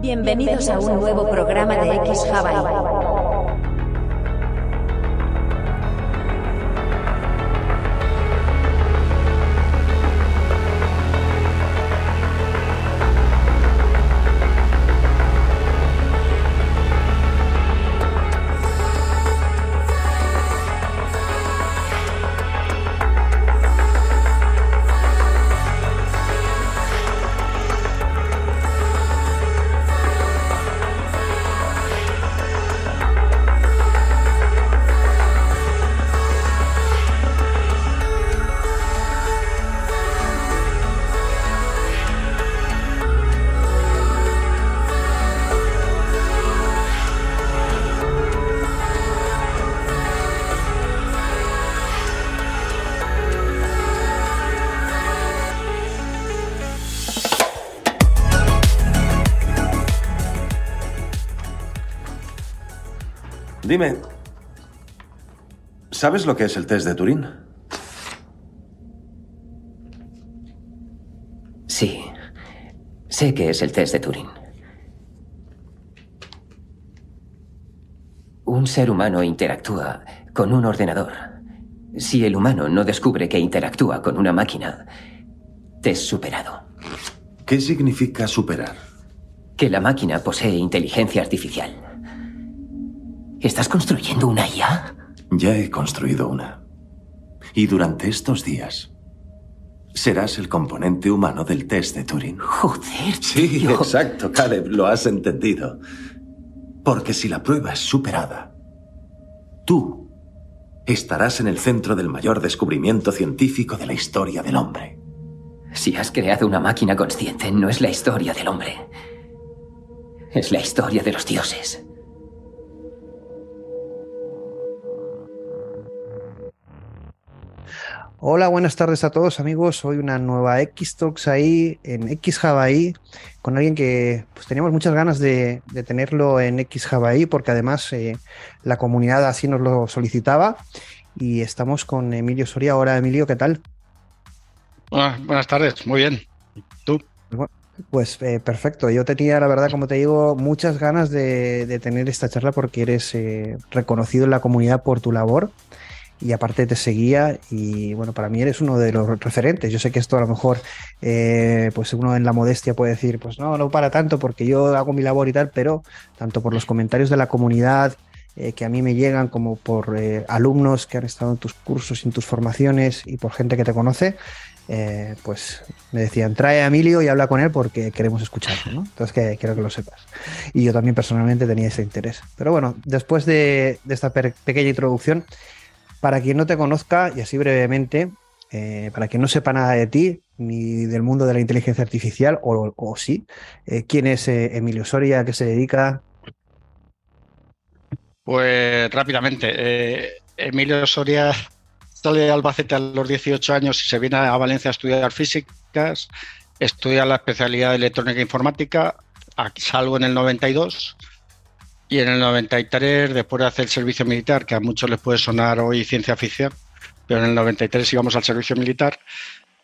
Bienvenidos a un nuevo programa de X Hawaii. Dime, ¿sabes lo que es el test de Turín? Sí, sé que es el test de Turín. Un ser humano interactúa con un ordenador. Si el humano no descubre que interactúa con una máquina, te es superado. ¿Qué significa superar? Que la máquina posee inteligencia artificial. ¿Estás construyendo una IA? Ya he construido una. Y durante estos días serás el componente humano del test de Turing. Joder. Sí, exacto, Caleb, lo has entendido. Porque si la prueba es superada, tú estarás en el centro del mayor descubrimiento científico de la historia del hombre. Si has creado una máquina consciente, no es la historia del hombre. Es la historia de los dioses. Hola, buenas tardes a todos amigos. Hoy una nueva X-Talks ahí en X Hawaii con alguien que pues, teníamos muchas ganas de, tenerlo en X Hawaii porque además eh, la comunidad así nos lo solicitaba y estamos con Emilio Soria. Hola Emilio, ¿qué tal? buenas tardes, muy bien. ¿Tú? Pues eh, perfecto. Yo tenía, la verdad, como te digo, muchas ganas de, tener esta charla porque eres eh, reconocido en la comunidad por tu labor y aparte te seguía y bueno, para mí eres uno de los referentes. Yo sé que esto a lo mejor, eh, pues uno en la modestia puede decir, pues no, no para tanto porque yo hago mi labor y tal, pero tanto por los comentarios de la comunidad eh, que a mí me llegan como por eh, alumnos que han estado en tus cursos, en tus formaciones y por gente que te conoce, pues me decían, trae a Emilio y habla con él porque queremos escucharlo, ¿no? Entonces que quiero que lo sepas. Y yo también personalmente tenía ese interés. Pero bueno, después de, de esta pequeña introducción, para quien no te conozca, y así brevemente, eh, para quien no sepa nada de ti, ni del mundo de la inteligencia artificial, o, sí, eh, ¿quién es eh, Emilio Soria? ¿A qué se dedica? Pues rápidamente, Emilio Soria sale de Albacete a los 18 años y se viene a Valencia a estudiar físicas, estudia la especialidad de electrónica e informática, salgo en el 92 y en el 93, después de hacer el servicio militar, que a muchos les puede sonar hoy ciencia ficción, pero en el 93 íbamos al servicio militar,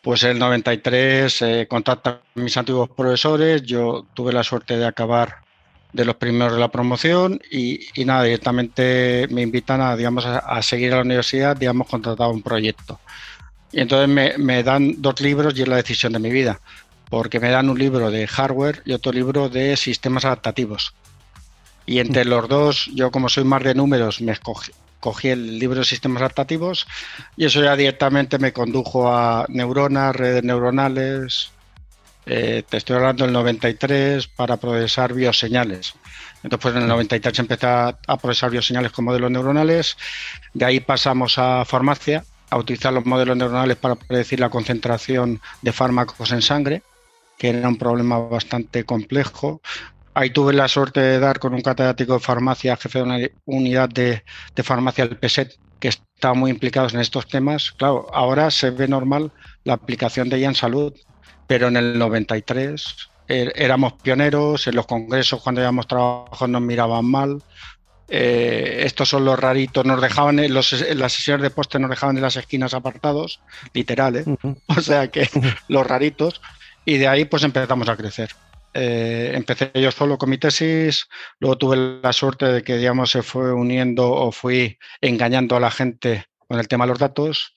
pues en el 93 eh, contactan a mis antiguos profesores, yo tuve la suerte de acabar de los primeros de la promoción y, nada, directamente me invitan a, digamos, a, seguir a la universidad, digamos, contratado un proyecto. Y entonces me, me dan dos libros y es la decisión de mi vida, porque me dan un libro de hardware y otro libro de sistemas adaptativos. Y entre los dos, yo como soy más de números, me escogí, cogí el libro de sistemas adaptativos y eso ya directamente me condujo a neuronas, redes neuronales. Eh, te estoy hablando del 93 para procesar bioseñales. Entonces, pues en el 93 empecé a, procesar bioseñales con modelos neuronales. De ahí pasamos a farmacia, a utilizar los modelos neuronales para predecir la concentración de fármacos en sangre que era un problema bastante complejo, Ahí tuve la suerte de dar con un catedrático de farmacia, jefe de una unidad de, farmacia del PESET, que está muy implicados en estos temas. Claro, ahora se ve normal la aplicación de ella en salud, pero en el 93 er, éramos pioneros, en los congresos cuando íbamos trabajo nos miraban mal. Eh, estos son los raritos, nos dejaban en, los, las sesiones de poste nos dejaban en las esquinas apartados, literal, ¿eh? o sea que los raritos, y de ahí pues empezamos a crecer. Eh, empecé yo solo con mi tesis, luego tuve la suerte de que, digamos, se fue uniendo o fui engañando a la gente con el tema de los datos.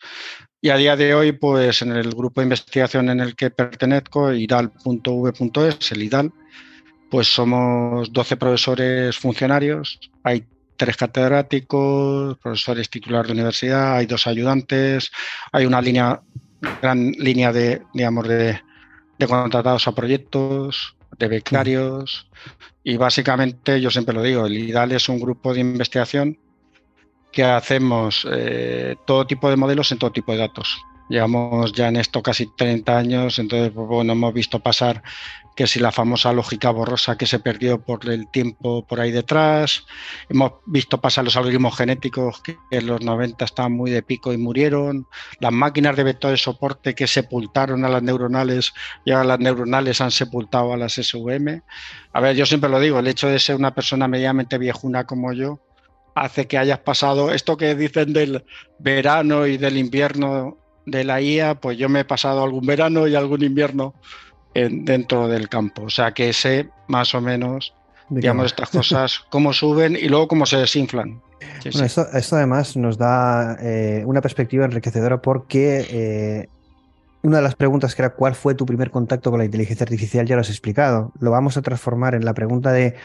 Y a día de hoy, pues en el grupo de investigación en el que pertenezco, idal.v.es, el IDAL, pues somos 12 profesores funcionarios, hay tres catedráticos, profesores titulares de universidad, hay dos ayudantes, hay una línea, gran línea de, digamos, de, de contratados a proyectos, de becarios y básicamente, yo siempre lo digo, el IDAL es un grupo de investigación que hacemos eh, todo tipo de modelos en todo tipo de datos. Llevamos ya en esto casi 30 años, entonces pues, bueno, hemos visto pasar que si la famosa lógica borrosa que se perdió por el tiempo por ahí detrás, hemos visto pasar los algoritmos genéticos que en los 90 estaban muy de pico y murieron, las máquinas de vector de soporte que sepultaron a las neuronales y ahora las neuronales han sepultado a las SVM. A ver, yo siempre lo digo, el hecho de ser una persona medianamente viejuna como yo hace que hayas pasado esto que dicen del verano y del invierno de la IA, pues yo me he pasado algún verano y algún invierno dentro del campo. O sea que sé más o menos, digamos, estas cosas, cómo suben y luego cómo se desinflan. bueno, Esto, además nos da eh, una perspectiva enriquecedora porque eh, una de las preguntas que era cuál fue tu primer contacto con la inteligencia artificial ya lo has explicado. Lo vamos a transformar en la pregunta de,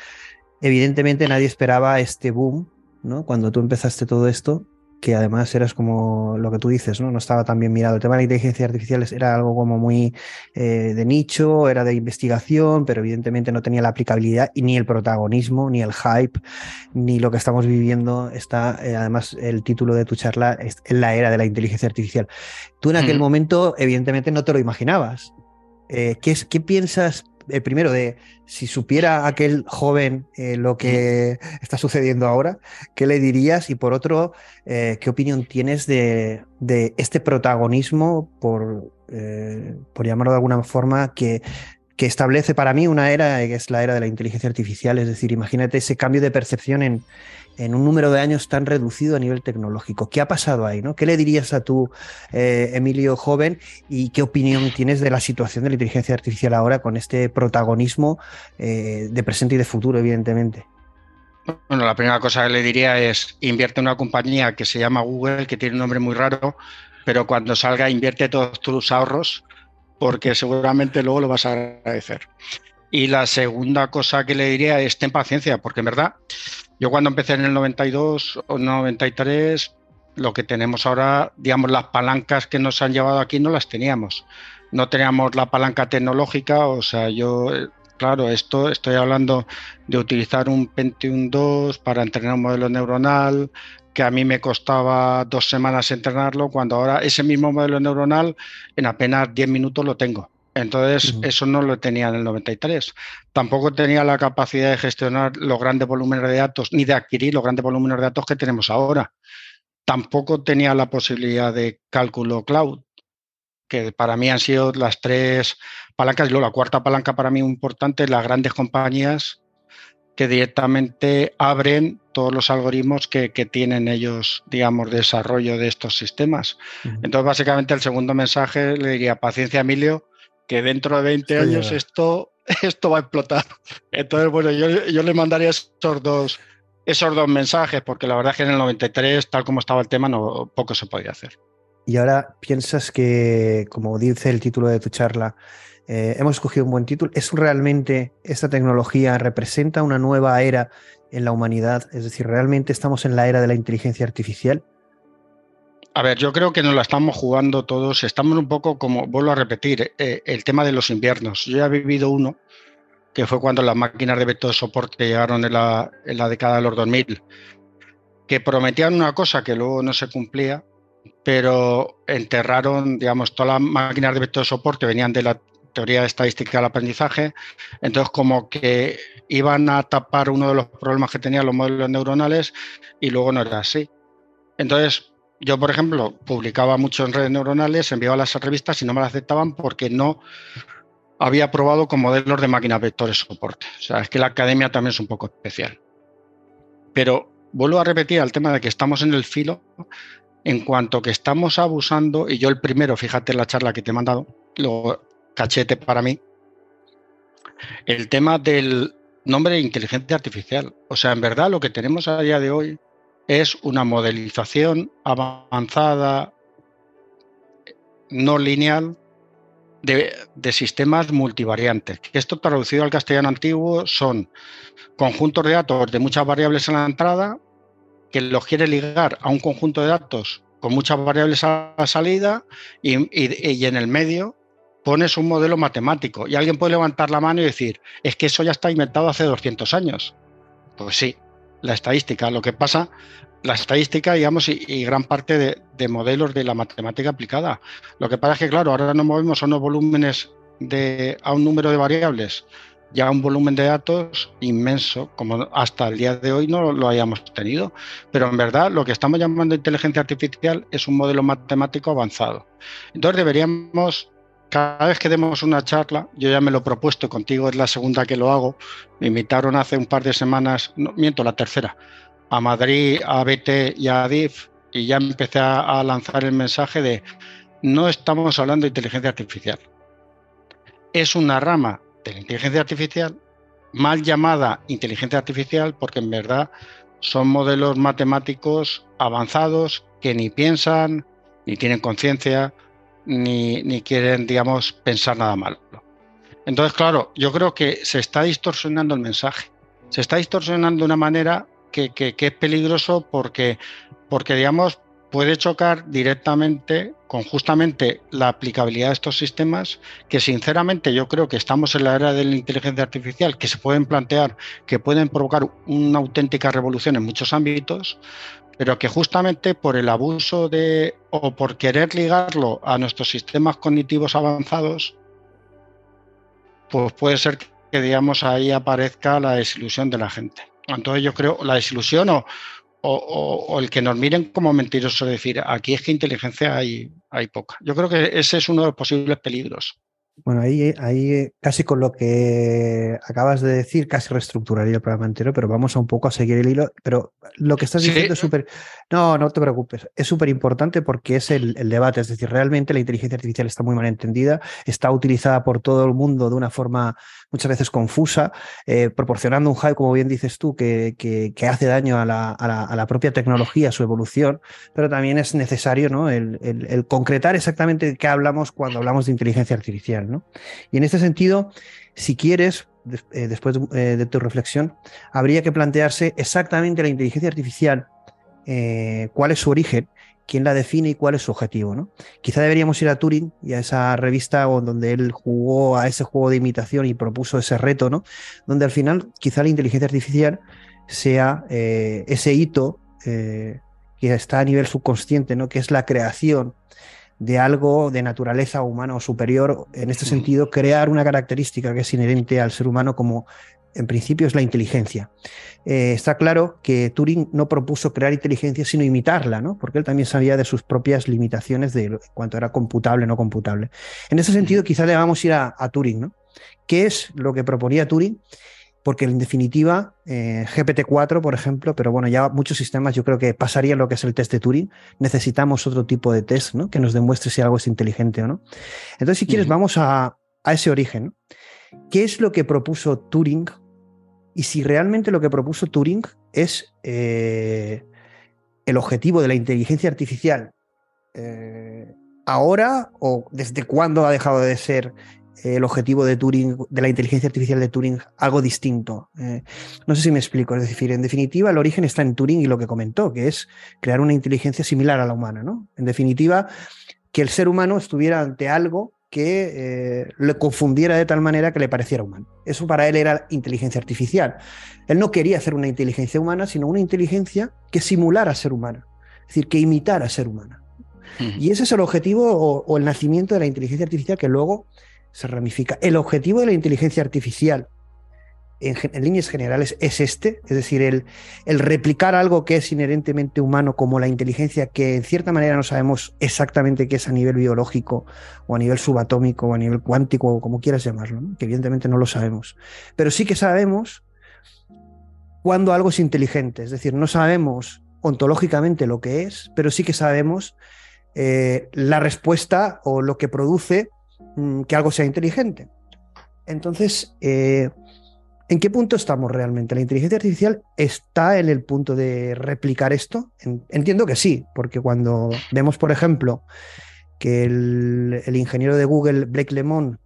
evidentemente nadie esperaba este boom, ¿no? Cuando tú empezaste todo esto, que además eras como lo que tú dices, ¿no? No estaba tan bien mirado. El tema de la inteligencia artificial era algo como muy eh, de nicho, era de investigación, pero evidentemente no tenía la aplicabilidad y ni el protagonismo, ni el hype, ni lo que estamos viviendo. Está, eh, además, el título de tu charla es en la era de la inteligencia artificial. Tú en aquel momento, evidentemente, no te lo imaginabas. Eh, ¿qué, ¿Qué piensas eh, primero, de si supiera aquel joven eh, lo que está sucediendo ahora, ¿qué le dirías? Y por otro, eh, ¿qué opinión tienes de, este protagonismo, por, por llamarlo de alguna forma, que, que establece para mí una era, que es la era de la inteligencia artificial? Es decir, imagínate ese cambio de percepción en, en un número de años tan reducido a nivel tecnológico. ¿Qué ha pasado ahí? ¿no? ¿Qué le dirías a tu eh, Emilio joven y qué opinión tienes de la situación de la inteligencia artificial ahora con este protagonismo eh, de presente y de futuro, evidentemente? Bueno, la primera cosa que le diría es invierte en una compañía que se llama Google, que tiene un nombre muy raro, pero cuando salga invierte todos tus ahorros porque seguramente luego lo vas a agradecer. Y la segunda cosa que le diría es ten paciencia, porque en verdad yo cuando empecé en el 92 o 93, lo que tenemos ahora, digamos, las palancas que nos han llevado aquí no las teníamos. No teníamos la palanca tecnológica, o sea, yo, claro, esto estoy hablando de utilizar un Pentium 2 para entrenar un modelo neuronal, que a mí me costaba dos semanas entrenarlo, cuando ahora ese mismo modelo neuronal en apenas 10 minutos lo tengo. Entonces, eso no lo tenía en el 93. Tampoco tenía la capacidad de gestionar los grandes volúmenes de datos, ni de adquirir los grandes volúmenes de datos que tenemos ahora. Tampoco tenía la posibilidad de cálculo cloud, que para mí han sido las tres palancas. Y luego la cuarta palanca para mí importante, las grandes compañías que directamente abren todos los algoritmos que, tienen ellos, digamos, de desarrollo de estos sistemas. Entonces, básicamente, el segundo mensaje le diría, paciencia, Emilio, que dentro de 20 años esto, esto va a explotar. Entonces, bueno, yo, yo le mandaría esos dos, esos dos mensajes, porque la verdad es que en el 93, tal como estaba el tema, no, poco se podía hacer. Y ahora piensas que, como dice el título de tu charla, eh, hemos escogido un buen título. ¿Es realmente esta tecnología representa una nueva era en la humanidad? Es decir, ¿realmente estamos en la era de la inteligencia artificial? A ver, yo creo que nos la estamos jugando todos. Estamos un poco como, vuelvo a repetir, eh, el tema de los inviernos. Yo ya he vivido uno, que fue cuando las máquinas de vector de soporte llegaron en la, en la década de los 2000, que prometían una cosa que luego no se cumplía, pero enterraron, digamos, todas las máquinas de vector de soporte venían de la teoría de estadística del aprendizaje, entonces como que iban a tapar uno de los problemas que tenían los modelos neuronales y luego no era así. Entonces, yo, por ejemplo, publicaba mucho en redes neuronales, enviaba las revistas y no me las aceptaban porque no había probado con modelos de máquinas vectores soporte. O sea, es que la academia también es un poco especial. Pero vuelvo a repetir al tema de que estamos en el filo en cuanto que estamos abusando, y yo el primero, fíjate en la charla que te he mandado, lo cachete para mí, el tema del nombre de inteligencia artificial. O sea, en verdad lo que tenemos a día de hoy es una modelización avanzada, no lineal, de, sistemas multivariantes. Esto traducido al castellano antiguo son conjuntos de datos de muchas variables en la entrada que los quiere ligar a un conjunto de datos con muchas variables a la salida y, y, en el medio pones un modelo matemático y alguien puede levantar la mano y decir, es que eso ya está inventado hace 200 años. Pues sí, la estadística. Lo que pasa, la estadística, digamos, y, gran parte de, de, modelos de la matemática aplicada. Lo que pasa es que, claro, ahora nos movemos a unos volúmenes de, a un número de variables ya un volumen de datos inmenso, como hasta el día de hoy no lo hayamos tenido. Pero en verdad lo que estamos llamando inteligencia artificial es un modelo matemático avanzado. Entonces deberíamos, cada vez que demos una charla, yo ya me lo he propuesto, contigo es la segunda que lo hago, me invitaron hace un par de semanas, no, miento, la tercera, a Madrid, a BT y a DIF, y ya empecé a lanzar el mensaje de no estamos hablando de inteligencia artificial. Es una rama de la inteligencia artificial, mal llamada inteligencia artificial, porque en verdad son modelos matemáticos avanzados que ni piensan, ni tienen conciencia, ni, ni, quieren, digamos, pensar nada malo. Entonces, claro, yo creo que se está distorsionando el mensaje. Se está distorsionando de una manera que, que, es peligroso porque, porque, digamos, puede chocar directamente con justamente la aplicabilidad de estos sistemas, que sinceramente yo creo que estamos en la era de la inteligencia artificial, que se pueden plantear, que pueden provocar una auténtica revolución en muchos ámbitos, pero que justamente por el abuso de o por querer ligarlo a nuestros sistemas cognitivos avanzados, pues puede ser que digamos ahí aparezca la desilusión de la gente. Entonces yo creo la desilusión o, o, el que nos miren como mentirosos, decir, aquí es que inteligencia hay, hay poca. Yo creo que ese es uno de los posibles peligros. Bueno, ahí, ahí casi con lo que acabas de decir, casi reestructuraría el programa entero, pero vamos a un poco a seguir el hilo. Pero lo que estás diciendo es súper... No, no te preocupes. Es súper importante porque es el, debate. Es decir, realmente la inteligencia artificial está muy mal entendida, está utilizada por todo el mundo de una forma muchas veces confusa, eh, proporcionando un hype, como bien dices tú, que, que, hace daño a la, a, la, propia tecnología, a su evolución, pero también es necesario ¿no? el, el, concretar exactamente qué hablamos cuando hablamos de inteligencia artificial. ¿no? Y en este sentido, si quieres, eh, después eh, de tu reflexión, habría que plantearse exactamente la inteligencia artificial, eh, cuál es su origen, quién la define y cuál es su objetivo. ¿no? Quizá deberíamos ir a Turing y a esa revista donde él jugó a ese juego de imitación y propuso ese reto, ¿no? donde al final quizá la inteligencia artificial sea eh, ese hito eh, que está a nivel subconsciente, ¿no? que es la creación de algo de naturaleza humana o superior, en este sentido, crear una característica que es inherente al ser humano como en principio es la inteligencia. Eh, está claro que Turing no propuso crear inteligencia, sino imitarla, ¿no? Porque él también sabía de sus propias limitaciones de cuánto era computable o no computable. En ese sentido, quizá debamos ir a, a, Turing, ¿no? ¿Qué es lo que proponía Turing? Porque en definitiva, eh, GPT-4, por ejemplo, pero bueno, ya muchos sistemas yo creo que pasarían lo que es el test de Turing. Necesitamos otro tipo de test, ¿no? Que nos demuestre si algo es inteligente o no. Entonces, si quieres, vamos a, a ese origen. ¿Qué es lo que propuso Turing y si realmente lo que propuso Turing es eh, el objetivo de la inteligencia artificial eh, ahora o desde cuándo ha dejado de ser el objetivo de Turing, de la inteligencia artificial de Turing, algo distinto. Eh, no sé si me explico. Es decir, en definitiva, el origen está en Turing y lo que comentó, que es crear una inteligencia similar a la humana. ¿no? En definitiva, que el ser humano estuviera ante algo que eh, le confundiera de tal manera que le pareciera humano. Eso para él era inteligencia artificial. Él no quería hacer una inteligencia humana, sino una inteligencia que simulara ser humana, es decir, que imitara ser humana. Y ese es el objetivo o, o el nacimiento de la inteligencia artificial que luego se ramifica. El objetivo de la inteligencia artificial en, líneas generales es este, es decir, el, replicar algo que es inherentemente humano como la inteligencia, que en cierta manera no sabemos exactamente qué es a nivel biológico o a nivel subatómico o a nivel cuántico o como quieras llamarlo, que evidentemente no lo sabemos, pero sí que sabemos cuando algo es inteligente, es decir, no sabemos ontológicamente lo que es, pero sí que sabemos eh, la respuesta o lo que produce mm, que algo sea inteligente. Entonces, eh, ¿en qué punto estamos realmente? ¿La inteligencia artificial está en el punto de replicar esto? Entiendo que sí, porque cuando vemos, por ejemplo, que el, ingeniero de Google, Blake Lemon,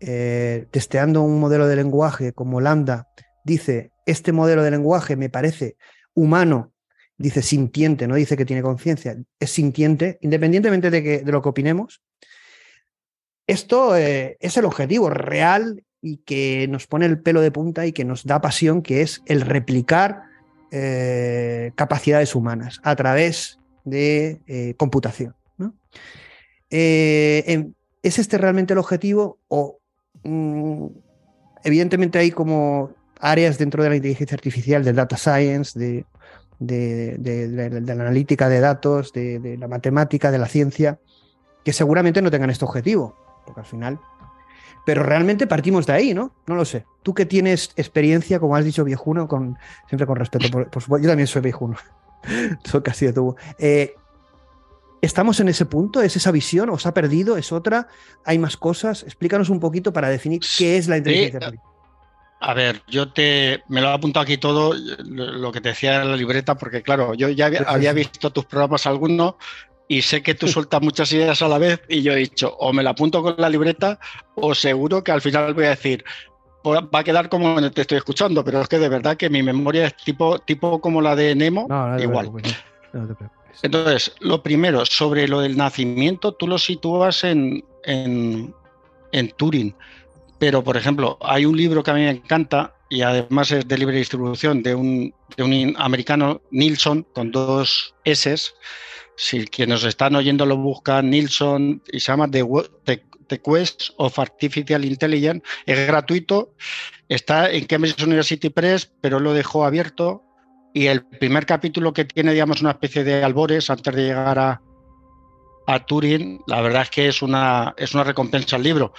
eh, testeando un modelo de lenguaje como Lambda, dice, este modelo de lenguaje me parece humano, dice sintiente, no dice que tiene conciencia, es sintiente, independientemente de, que, de lo que opinemos, esto eh, es el objetivo real y que nos pone el pelo de punta y que nos da pasión, que es el replicar eh, capacidades humanas a través de eh, computación. Em, ¿Es este realmente el objetivo? O mm, evidentemente hay como áreas dentro de la inteligencia artificial, del data science, de la analítica de datos, de la matemática, de la ciencia, que seguramente no tengan este objetivo porque al final... Pero realmente partimos de ahí, ¿no? No lo sé. Tú que tienes experiencia, como has dicho, viejuno, con, siempre con respeto, por, supuesto, yo también soy viejuno, soy casi de tubo. Eh, ¿Estamos en ese punto? ¿Es esa visión? ¿Os ha perdido? ¿Es otra? ¿Hay más cosas? Explícanos un poquito para definir qué es la inteligencia artificial. A ver, yo te me lo he apuntado aquí todo, lo que te decía en la libreta, porque claro, yo ya había, visto tus programas algunos y sé que tú sueltas muchas ideas a la vez y yo he dicho, o me la apunto con la libreta o seguro que al final voy a decir, pues va a quedar como te estoy escuchando, pero es que de verdad que mi memoria es tipo, tipo como la de Nemo, igual. Entonces, lo primero, sobre lo del nacimiento, tú lo sitúas en, en, en Turing, pero por ejemplo, hay un libro que a mí me encanta y además es de libre distribución de un, de un americano, Nilsson, con dos S, si quienes están oyendo lo buscan, Nilsson, y se llama The, Quest of Artificial Intelligence, es gratuito, está en Cambridge University Press, pero lo dejó abierto. Y el primer capítulo que tiene, digamos, una especie de albores antes de llegar a, a Turing, la verdad es que es una, es una recompensa al libro.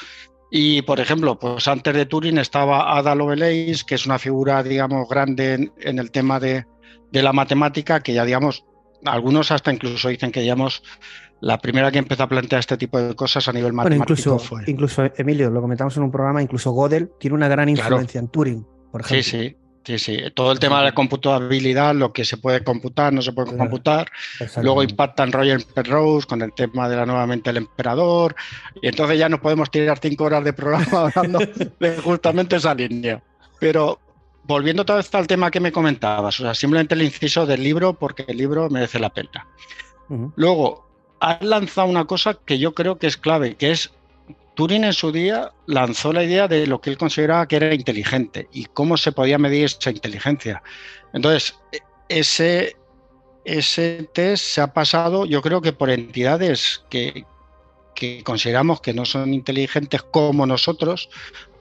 Y, por ejemplo, pues antes de Turing estaba Ada Lovelace, que es una figura, digamos, grande en, el tema de, de, la matemática, que ya, digamos, algunos hasta incluso dicen que digamos la primera que empezó a plantear este tipo de cosas a nivel matemático incluso, fue. Incluso, Emilio, lo comentamos en un programa, incluso Gödel tiene una gran influencia en Turing, por ejemplo. Sí, sí. Sí, sí, todo el tema de la computabilidad, lo que se puede computar, no se puede computar. Luego impactan Roger Penrose con el tema de la nuevamente el emperador. Y entonces ya nos podemos tirar cinco horas de programa hablando de justamente esa línea. Pero volviendo otra vez al tema que me comentabas, o sea, simplemente el inciso del libro porque el libro merece la pena. Luego, has lanzado una cosa que yo creo que es clave, que es Turing en su día lanzó la idea de lo que él consideraba que era inteligente y cómo se podía medir esa inteligencia. Entonces, e, ese, ese test se ha pasado, yo creo que por entidades que, que consideramos que no son inteligentes como nosotros,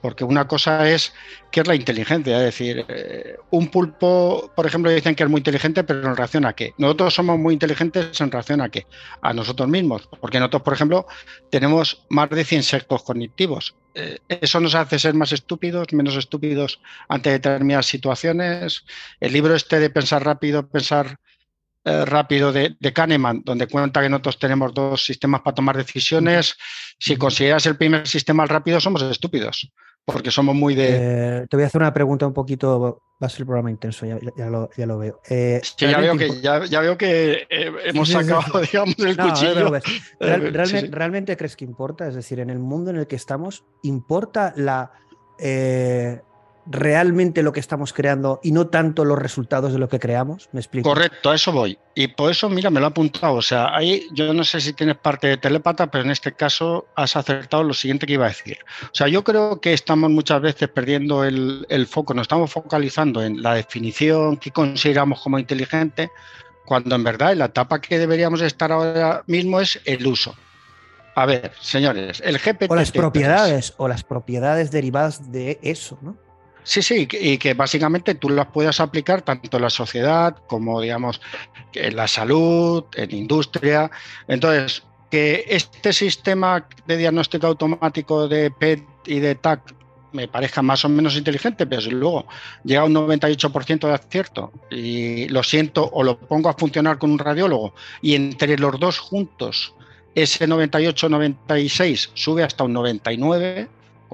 porque una cosa es qué es la inteligencia, es decir, eh, un pulpo, por ejemplo, dicen que es muy inteligente, pero en relación a qué? Nosotros somos muy inteligentes en relación a qué? A nosotros mismos, porque nosotros, por ejemplo, tenemos más de 100 sexos cognitivos. Eh, eso nos hace ser más estúpidos, menos estúpidos ante determinadas situaciones. El libro este de pensar rápido, pensar eh, rápido de, Kahneman, donde cuenta que nosotros tenemos dos sistemas para tomar decisiones. Si consideras el primer sistema rápido, somos estúpidos, porque somos muy de... Eh, te voy a hacer una pregunta un poquito, va a ser el programa intenso, ya, lo, veo. Eh, ya, veo que, ya, veo que hemos sacado, digamos, el cuchillo. ¿Realmente crees que importa? Es decir, en el mundo en el que estamos, ¿importa la realmente lo que estamos creando y no tanto los resultados de lo que creamos? ¿Me explico? Correcto, a eso voy. Y por eso, mira, me lo he apuntado. O sea, ahí yo no sé si tienes parte de telepata, pero en este caso has acertado lo siguiente que iba a decir. O sea, yo creo que estamos muchas veces perdiendo el, el foco, nos estamos focalizando en la definición que consideramos como inteligente, cuando en verdad en la etapa que deberíamos estar ahora mismo es el uso. A ver, señores, el GPT. O las propiedades, o las propiedades derivadas de eso, ¿no? Sí, sí, y que básicamente tú las puedas aplicar tanto en la sociedad como, digamos, en la salud, en industria. Entonces, que este sistema de diagnóstico automático de PET y de TAC me parezca más o menos inteligente, pero si luego llega a un 98% de acierto y lo siento o lo pongo a funcionar con un radiólogo y entre los dos juntos ese 98-96 sube hasta un 99,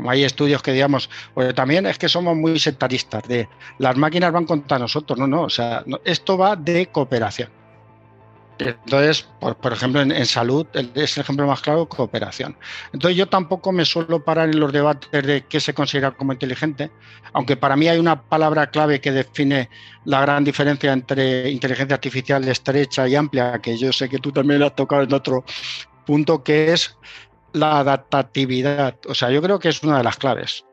hay estudios que digamos, pues también es que somos muy sectaristas, de las máquinas van contra nosotros, no, no, o sea, esto va de cooperación. Entonces, por, ejemplo, en, salud es el ejemplo más claro, cooperación. Entonces, yo tampoco me suelo parar en los debates de qué se considera como inteligente, aunque para mí hay una palabra clave que define la gran diferencia entre inteligencia artificial estrecha y amplia, que yo sé que tú también la has tocado en otro punto, que es la adaptatividad. O sea, yo creo que es una de las claves.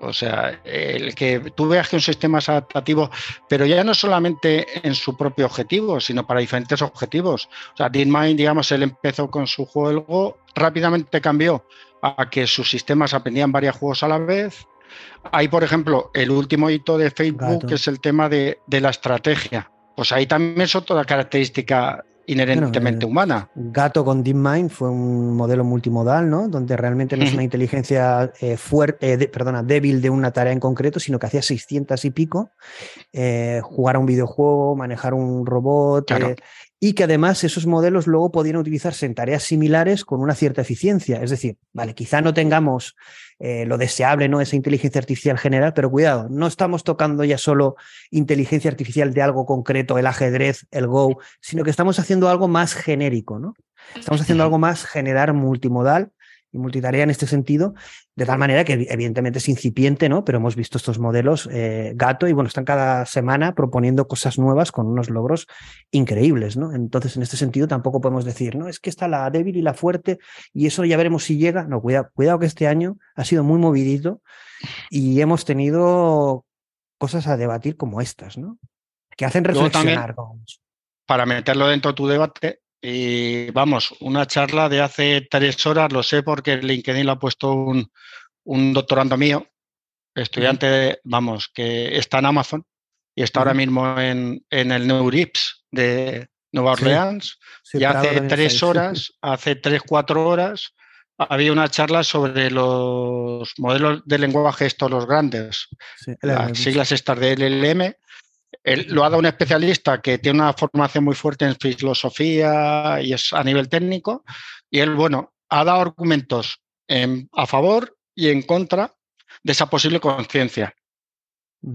O sea, el que tú veas que un sistema es adaptativo, pero ya no solamente en su propio objetivo, sino para diferentes objetivos. O sea, DeepMind, digamos, él empezó con su juego, rápidamente cambió a que sus sistemas aprendían varios juegos a la vez. Hay, por ejemplo, el último hito de Facebook, que es el tema de, de la estrategia. Pues ahí también es otra característica inherentemente humana. Gato con DeepMind fue un modelo multimodal, ¿no? Donde realmente no es una inteligencia eh, fuerte, eh, perdona, débil de una tarea en concreto, sino que hacía 600 y pico, eh, jugar a un videojuego, manejar un robot, y que además esos modelos luego podían utilizarse en tareas similares con una cierta eficiencia. Es decir, vale, quizá no tengamos eh, lo deseable, ¿no? Esa inteligencia artificial general, pero cuidado, no estamos tocando ya solo inteligencia artificial de algo concreto, el ajedrez, el Go, sino que estamos haciendo algo más genérico, ¿no? Estamos haciendo algo más generar multimodal y multitarea en este sentido, de tal manera que evidentemente es incipiente, ¿no? Pero hemos visto estos modelos eh, gato y bueno, están cada semana proponiendo cosas nuevas con unos logros increíbles, ¿no? Entonces, en este sentido tampoco podemos decir, no, es que está la débil y la fuerte y eso ya veremos si llega. No, cuidado, cuidado que este año ha sido muy movidito y hemos tenido cosas a debatir como estas, ¿no? Que hacen reflexionar. para meterlo dentro de tu debate, y vamos, una charla de hace tres horas, lo sé porque LinkedIn lo ha puesto un, doctorando mío, estudiante, vamos, que está en Amazon y está ahora mismo en, el Neurips de Nueva Orleans. y hace tres horas, hace tres, cuatro horas, había una charla sobre los modelos de lenguaje, estos los grandes, las siglas estas de LLM, lo ha dado un especialista que tiene una formación muy fuerte en filosofía y es a nivel técnico. Y él, bueno, ha dado argumentos a favor y en contra de esa posible conciencia.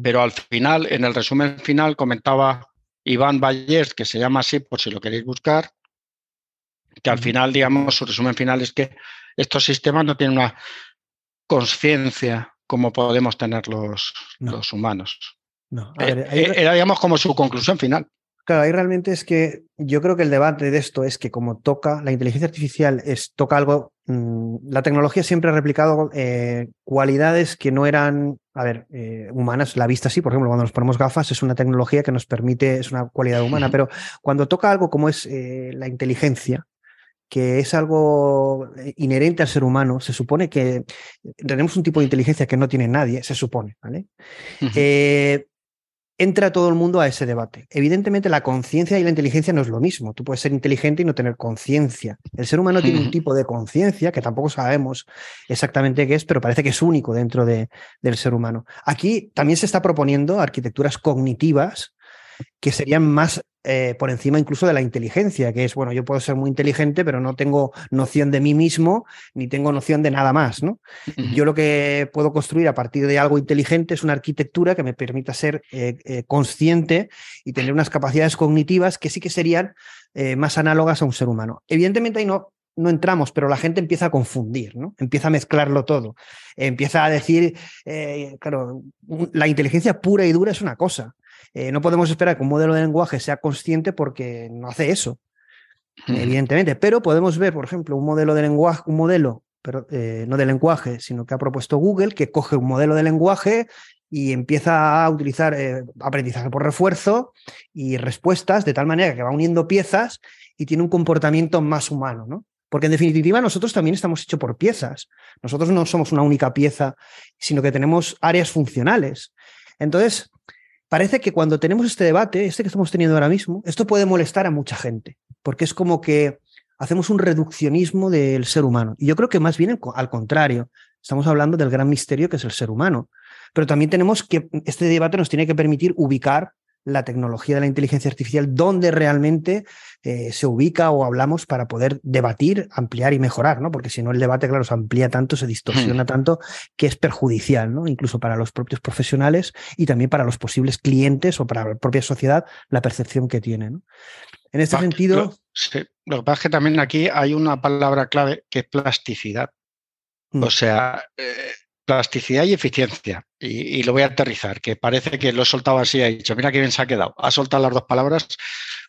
Pero al final, en el resumen final, comentaba Iván Vallés, que se llama así por si lo queréis buscar, que al final, digamos, su resumen final es que estos sistemas no tienen una conciencia como podemos tener los, los humanos. No, eh, eh, era, digamos, como su conclusión final. Claro, ahí realmente es que yo creo que el debate de esto es que como toca, la inteligencia artificial es, toca algo, mm, la tecnología siempre ha replicado eh, cualidades que no eran, a ver, humanas, la vista sí, por ejemplo, cuando nos ponemos gafas es una tecnología que nos permite, es una cualidad humana, pero cuando toca algo como es la inteligencia, que es algo inherente al ser humano, se supone que tenemos un tipo de inteligencia que no tiene nadie, se supone, ¿vale? Entra todo el mundo a ese debate. Evidentemente la conciencia y la inteligencia no es lo mismo. Tú puedes ser inteligente y no tener conciencia. El ser humano tiene un tipo de conciencia que tampoco sabemos exactamente qué es, pero parece que es único dentro de, del ser humano. Aquí también se está proponiendo arquitecturas cognitivas que serían más eh, por encima incluso de la inteligencia, que es, bueno, yo puedo ser muy inteligente, pero no tengo noción de mí mismo, ni tengo noción de nada más, ¿no? Yo lo que puedo construir a partir de algo inteligente es una arquitectura que me permita ser eh, eh, consciente y tener unas capacidades cognitivas que sí que serían más análogas a un ser humano. Evidentemente ahí no, no entramos, pero la gente empieza a confundir, ¿no? Empieza a mezclarlo todo. Empieza a decir, claro, la inteligencia pura y dura es una cosa, eh, no podemos esperar que un modelo de lenguaje sea consciente porque no hace eso, evidentemente. Pero podemos ver, por ejemplo, un modelo de lenguaje, un modelo, pero, eh, no de lenguaje, sino que ha propuesto Google, que coge un modelo de lenguaje y empieza a utilizar eh, aprendizaje por refuerzo y respuestas de tal manera que va uniendo piezas y tiene un comportamiento más humano, ¿no? Porque en definitiva nosotros también estamos hechos por piezas. Nosotros no somos una única pieza, sino que tenemos áreas funcionales. Entonces, parece que cuando tenemos este debate, este que estamos teniendo ahora mismo, esto puede molestar a mucha gente, porque es como que hacemos un reduccionismo del ser humano. Y yo creo que más bien al contrario, estamos hablando del gran misterio que es el ser humano. Pero también tenemos que, este debate nos tiene que permitir ubicar la tecnología de la inteligencia artificial, dónde realmente eh, se ubica o hablamos para poder debatir, ampliar y mejorar, ¿no? Porque si no el debate, claro, se amplía tanto, se distorsiona hmm. tanto, que es perjudicial, ¿no? Incluso para los propios profesionales y también para los posibles clientes o para la propia sociedad, la percepción que tienen. En este sentido... Lo, que pasa es que también aquí hay una palabra clave que es plasticidad. O hmm. sea, eh, plasticidad y eficiencia. Y, lo voy a aterrizar, que parece que lo he soltado así, he dicho, mira qué bien se ha quedado. Ha soltado las dos palabras.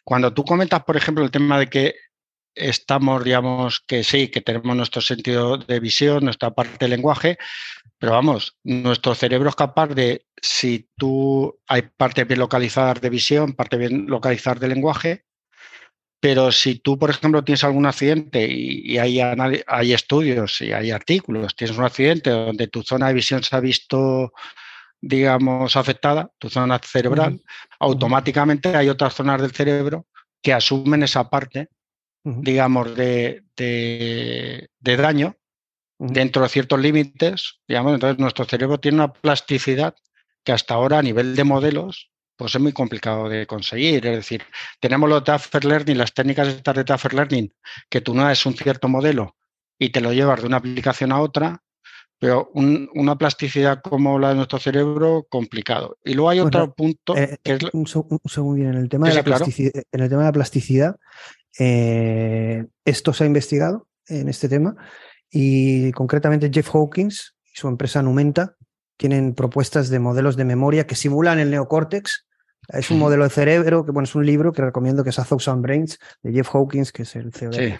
Cuando tú comentas, por ejemplo, el tema de que estamos, digamos, que sí, que tenemos nuestro sentido de visión, nuestra parte de lenguaje, pero vamos, nuestro cerebro es capaz de, si tú hay parte bien localizada de visión, parte bien localizada de lenguaje, pero si tú, por ejemplo, tienes algún accidente y, hay, hay, estudios y hay artículos, tienes un accidente donde tu zona de visión se ha visto, digamos, afectada, tu zona cerebral, automáticamente hay otras zonas del cerebro que asumen esa parte, digamos, de, de, daño dentro de ciertos límites, digamos, entonces nuestro cerebro tiene una plasticidad que hasta ahora a nivel de modelos pues es muy complicado de conseguir. Es decir, tenemos los Taffer Learning, las técnicas estas de Taffer Learning, que tú no es un cierto modelo y te lo llevas de una aplicación a otra, pero una plasticidad como la de nuestro cerebro, complicado. Y luego hay otro punto eh, que es... Un, segundo, en el tema, de, la plasticidad, en el tema de la plasticidad, eh, esto se ha investigado en este tema y concretamente Jeff Hawkins y su empresa Numenta tienen propuestas de modelos de memoria que simulan el neocórtex es un modelo de cerebro, que bueno, es un libro que recomiendo que es A Thousand Brains, de Jeff Hawkins, que es el CEO de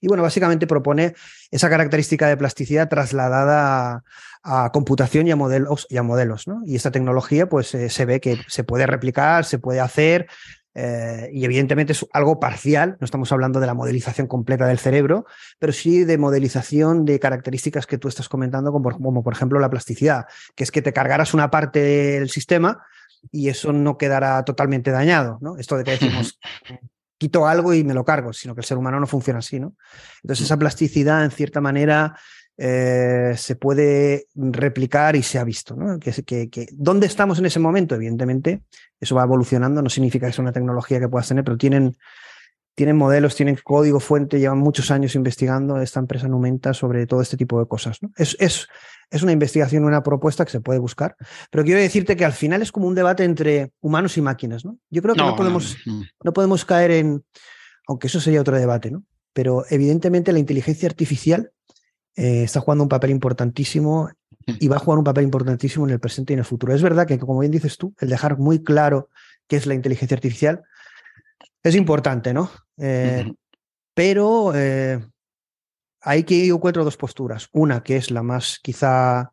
Y bueno, básicamente propone esa característica de plasticidad trasladada a, computación y a modelos, y a modelos ¿no? Y esta tecnología, pues eh, se ve que se puede replicar, se puede hacer, eh, y evidentemente es algo parcial, no estamos hablando de la modelización completa del cerebro, pero sí de modelización de características que tú estás comentando, como, como, por ejemplo la plasticidad, que es que te cargaras una parte del sistema y eso no quedará totalmente dañado, ¿no? Esto de que decimos, quito algo y me lo cargo, sino que el ser humano no funciona así, ¿no? Entonces esa plasticidad, en cierta manera, eh, se puede replicar y se ha visto, ¿no? Que, que, ¿Dónde estamos en ese momento? Evidentemente, eso va evolucionando, no significa que sea una tecnología que puedas tener, pero tienen tienen modelos, tienen código fuente, llevan muchos años investigando esta empresa Numenta sobre todo este tipo de cosas. ¿no? Es, es, es, una investigación, una propuesta que se puede buscar, pero quiero decirte que al final es como un debate entre humanos y máquinas. ¿no? Yo creo que no, podemos, no, podemos caer en, aunque eso sería otro debate, ¿no? pero evidentemente la inteligencia artificial eh, está jugando un papel importantísimo y va a jugar un papel importantísimo en el presente y en el futuro. Es verdad que, como bien dices tú, el dejar muy claro qué es la inteligencia artificial es importante, ¿no? Eh, pero eh, hay que encuentro dos posturas. Una que es la más quizá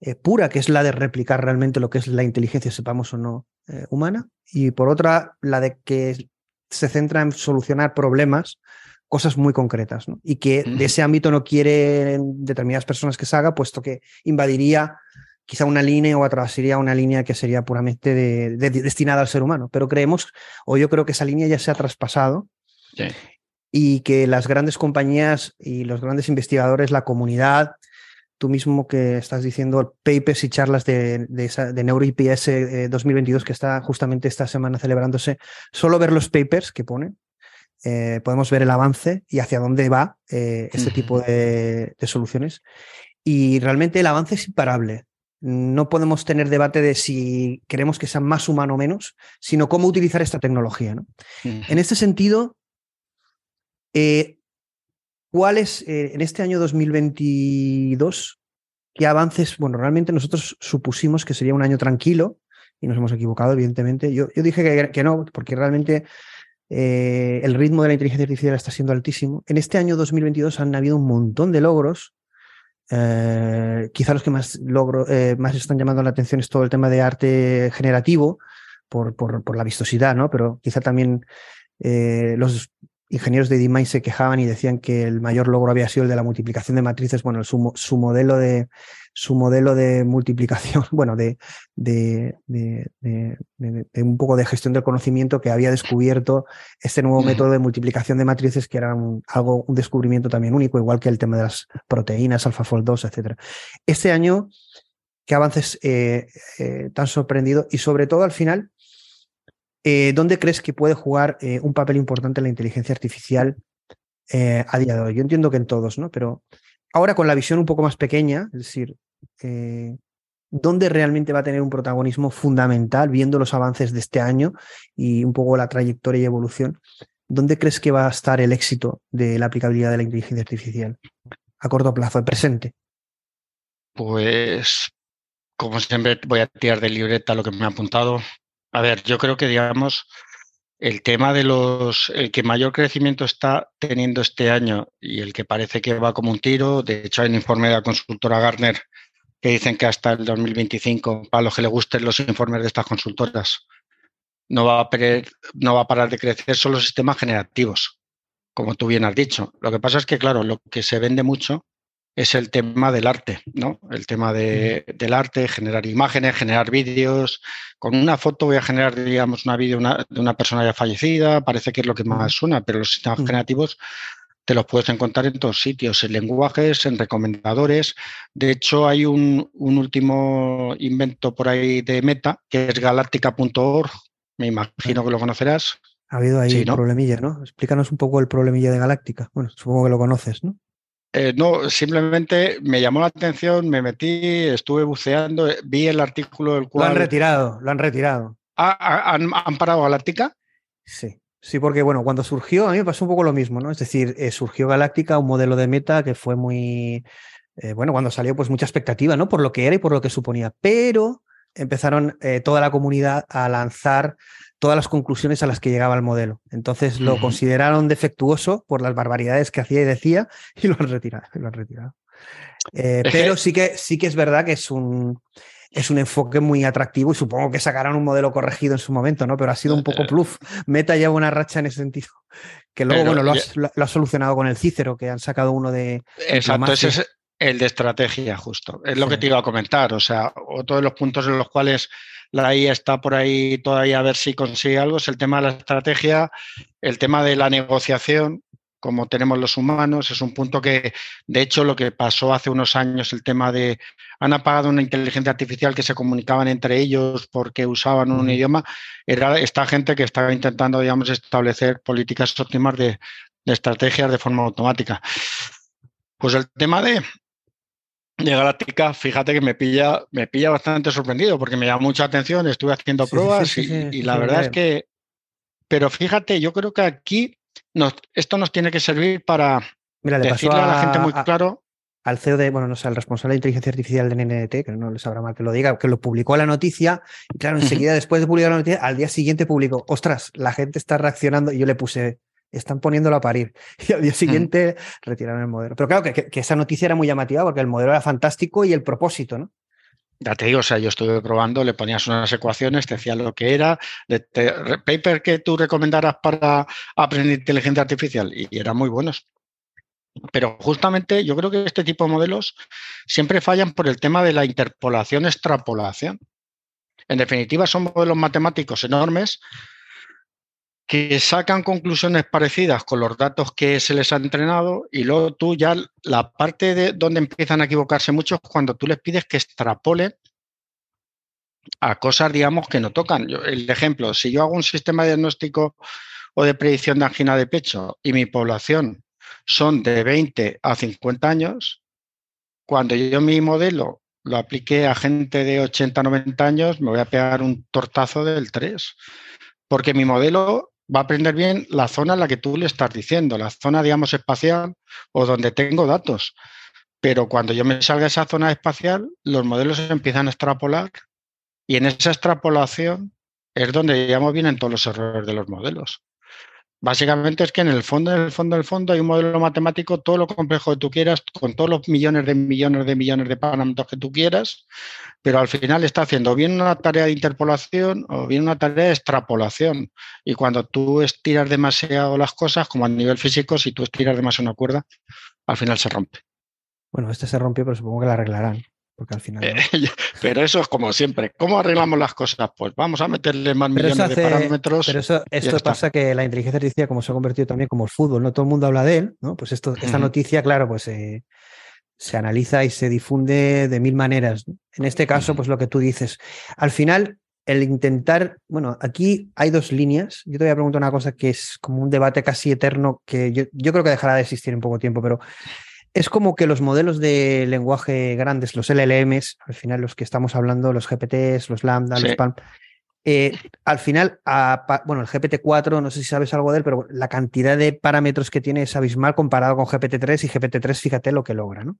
eh, pura, que es la de replicar realmente lo que es la inteligencia, sepamos o no, humana. Y por otra, la de que se centra en solucionar problemas, cosas muy concretas, ¿no? Y que de ese ámbito no quieren determinadas personas que se haga, puesto que invadiría quizá una línea o atravesaría una línea que sería puramente destinada al ser humano. Pero creemos, o yo creo que esa línea ya se ha traspasado y que las grandes compañías y los grandes investigadores, la comunidad, tú mismo que estás diciendo papers y charlas de, de, de NeuroIPS 2022 que está justamente esta semana celebrándose, solo ver los papers que pone, eh, podemos ver el avance y hacia dónde va eh, este tipo de, soluciones. Y realmente el avance es imparable no podemos tener debate de si queremos que sea más humano o menos, sino cómo utilizar esta tecnología. ¿no? En este sentido, eh, ¿cuáles eh, en este año 2022, qué avances? Bueno, realmente nosotros supusimos que sería un año tranquilo y nos hemos equivocado, evidentemente. Yo, yo dije que, no, porque realmente eh, el ritmo de la inteligencia artificial está siendo altísimo. En este año 2022 han habido un montón de logros quizá los que más logro, más están llamando la atención es todo el tema de arte generativo por, por, la vistosidad, ¿no? Pero quizá también los ingenieros de DeepMind se quejaban y decían que el mayor logro había sido el de la multiplicación de matrices. Bueno, su, su modelo de su modelo de multiplicación, bueno, de, de, un poco de gestión del conocimiento que había descubierto este nuevo método de multiplicación de matrices, que era un, algo, un descubrimiento también único, igual que el tema de las proteínas, AlphaFold 2, etc. Este año, ¿qué avances eh, eh, tan sorprendido? Y sobre todo al final, eh, ¿dónde crees que puede jugar eh, un papel importante la inteligencia artificial eh, a día de hoy? Yo entiendo que en todos, ¿no? Pero ahora con la visión un poco más pequeña, es decir, ¿dónde realmente va a tener un protagonismo fundamental, viendo los avances de este año y un poco la trayectoria y evolución? ¿Dónde crees que va a estar el éxito de la aplicabilidad de la inteligencia artificial a corto plazo, el presente? Pues, como siempre, voy a tirar de libreta lo que me ha apuntado. A ver, yo creo que, digamos, el tema de los, el que mayor crecimiento está teniendo este año y el que parece que va como un tiro, de hecho hay un informe de la consultora Gartner que dicen que hasta el 2025, para los que le gusten los informes de estas consultoras, no va a, no va a parar de crecer son los sistemas generativos, como tú bien has dicho. Lo que pasa es que, claro, lo que se vende mucho es el tema del arte, ¿no? El tema de, del arte, generar imágenes, generar vídeos. Con una foto voy a generar, digamos, una vídeo de una persona ya fallecida, parece que es lo que más suena, pero los sistemas generativos te los puedes encontrar en todos sitios, en lenguajes, en recomendadores. De hecho, hay un, un último invento por ahí de Meta, que es galáctica.org, me imagino que lo conocerás. Ha habido ahí un problemilla, ¿no? Explícanos un poco el problemilla de Galáctica. Bueno, supongo que lo conoces, ¿no? Eh, no, simplemente me llamó la atención, me metí, estuve buceando, vi el artículo del cual... Lo han retirado, lo han retirado. ¿Han, han parado Galáctica? Sí. Sí, porque bueno, cuando surgió, a mí me pasó un poco lo mismo, ¿no? Es decir, eh, surgió Galáctica, un modelo de meta que fue muy, eh, bueno, cuando salió, pues mucha expectativa, ¿no? Por lo que era y por lo que suponía. Pero empezaron eh, toda la comunidad a lanzar todas las conclusiones a las que llegaba el modelo. Entonces lo consideraron defectuoso por las barbaridades que hacía y decía y lo han retirado. Lo han retirado. Eh, pero sí que, sí que es verdad que es un, es un enfoque muy atractivo y supongo que sacarán un modelo corregido en su momento, ¿no? Pero ha sido un poco pluf. Meta lleva una racha en ese sentido. Que luego, bueno, lo, ha solucionado con el Cícero, que han sacado uno de. Exacto, ese es, el de estrategia, justo. Es lo que te iba a comentar. O sea, otro de los puntos en los cuales la IA está por ahí todavía a ver si consigue algo es el tema de la estrategia, el tema de la negociación, como tenemos los humanos. Es un punto que, de hecho, lo que pasó hace unos años, el tema de han apagado una inteligencia artificial que se comunicaban entre ellos porque usaban un idioma, era esta gente que estaba intentando, digamos, establecer políticas óptimas de, de estrategias de forma automática. Pues el tema de, de Galáctica, fíjate que me pilla, me pilla bastante sorprendido porque me llama mucha atención, estuve haciendo pruebas y, la verdad es que, pero fíjate, yo creo que aquí esto nos tiene que servir para decirle a, la gente muy claro. Al CEO de, bueno, no sé, el responsable de inteligencia artificial de NNT, que no les sabrá mal que lo diga, que lo publicó la noticia, y claro, enseguida después de publicar la noticia, al día siguiente publicó, ostras, la gente está reaccionando, y yo le puse, están poniéndolo a parir. Y al día mm. siguiente retiraron el modelo. Pero claro que, esa noticia era muy llamativa porque el modelo era fantástico y el propósito, ¿no? Ya te digo, o sea, yo estuve probando, le ponías unas ecuaciones, te decía lo que era, de, paper que tú recomendaras para aprender inteligencia artificial y, y eran muy buenos. Pero justamente yo creo que este tipo de modelos siempre fallan por el tema de la interpolación-extrapolación. En definitiva, son modelos matemáticos enormes que sacan conclusiones parecidas con los datos que se les ha entrenado y luego tú ya la parte de donde empiezan a equivocarse mucho es cuando tú les pides que extrapolen a cosas, digamos, que no tocan. el ejemplo, si yo hago un sistema de diagnóstico o de predicción de angina de pecho y mi población son de 20 a 50 años, cuando yo mi modelo lo aplique a gente de 80 a 90 años, me voy a pegar un tortazo del 3. Porque mi modelo va a aprender bien la zona en la que tú le estás diciendo, la zona, digamos, espacial o donde tengo datos. Pero cuando yo me salga de esa zona espacial, los modelos empiezan a extrapolar y en esa extrapolación es donde, digamos, vienen todos los errores de los modelos. Básicamente es que en el fondo, en el fondo, en el fondo hay un modelo matemático, todo lo complejo que tú quieras, con todos los millones de millones de millones de parámetros que tú quieras, pero al final está haciendo bien una tarea de interpolación o bien una tarea de extrapolación. Y cuando tú estiras demasiado las cosas, como a nivel físico, si tú estiras demasiado una cuerda, al final se rompe. Bueno, este se rompió, pero supongo que la arreglarán porque al final. Eh, pero eso es como siempre. ¿Cómo arreglamos las cosas? Pues vamos a meterle más millones de parámetros. Pero eso, esto pasa que la inteligencia artificial, como se ha convertido también como el fútbol, no todo el mundo habla de él, ¿no? Pues esto, esta noticia, claro, pues eh, se analiza y se difunde de mil maneras. En este caso, pues lo que tú dices. Al final, el intentar, bueno, aquí hay dos líneas. Yo te voy a preguntar una cosa que es como un debate casi eterno que yo, yo creo que dejará de existir en poco tiempo, pero es como que los modelos de lenguaje grandes, los LLMs, al final los que estamos hablando, los GPTs, los Lambda, los PALM, eh, al final, bueno, el GPT-4, no sé si sabes algo de él, pero la cantidad de parámetros que tiene es abismal comparado con GPT-3 y GPT-3, fíjate lo que logra, ¿no?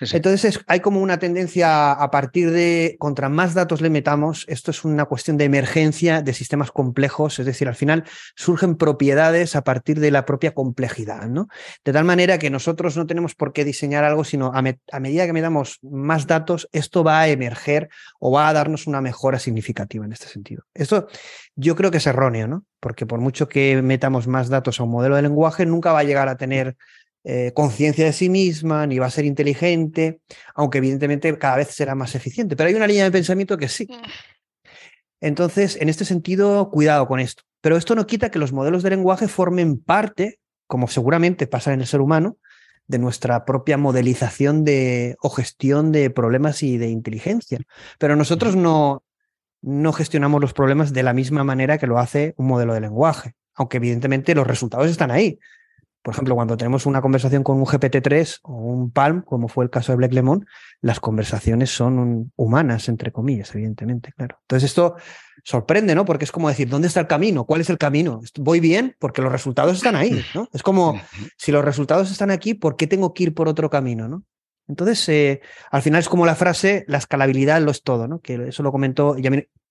Entonces hay como una tendencia a partir de, contra más datos le metamos, esto es una cuestión de emergencia de sistemas complejos, es decir, al final surgen propiedades a partir de la propia complejidad, ¿no? De tal manera que nosotros no tenemos por qué diseñar algo, sino a, a medida que me damos más datos, esto va a emerger o va a darnos una mejora significativa en este sentido. Esto yo creo que es erróneo, ¿no? Porque por mucho que metamos más datos a un modelo de lenguaje, nunca va a llegar a tener eh, conciencia de sí misma, ni va a ser inteligente, aunque evidentemente cada vez será más eficiente. Pero hay una línea de pensamiento que sí. Mm. Entonces, en este sentido, cuidado con esto. Pero esto no quita que los modelos de lenguaje formen parte, como seguramente pasa en el ser humano, de nuestra propia modelización de, o gestión de problemas y de inteligencia. Pero nosotros no, no gestionamos los problemas de la misma manera que lo hace un modelo de lenguaje, aunque evidentemente los resultados están ahí. Por ejemplo, cuando tenemos una conversación con un GPT-3 o un Palm, como fue el caso de Black Lemon, las conversaciones son humanas, entre comillas, evidentemente, claro. Entonces esto sorprende, ¿no? Porque es como decir, ¿dónde está el camino? ¿Cuál es el camino? ¿Voy bien? Porque los resultados están ahí, ¿no? Es como, si los resultados están aquí, ¿por qué tengo que ir por otro camino, ¿no? Entonces, eh, al final es como la frase, la escalabilidad lo es todo, ¿no? Que eso lo comentó,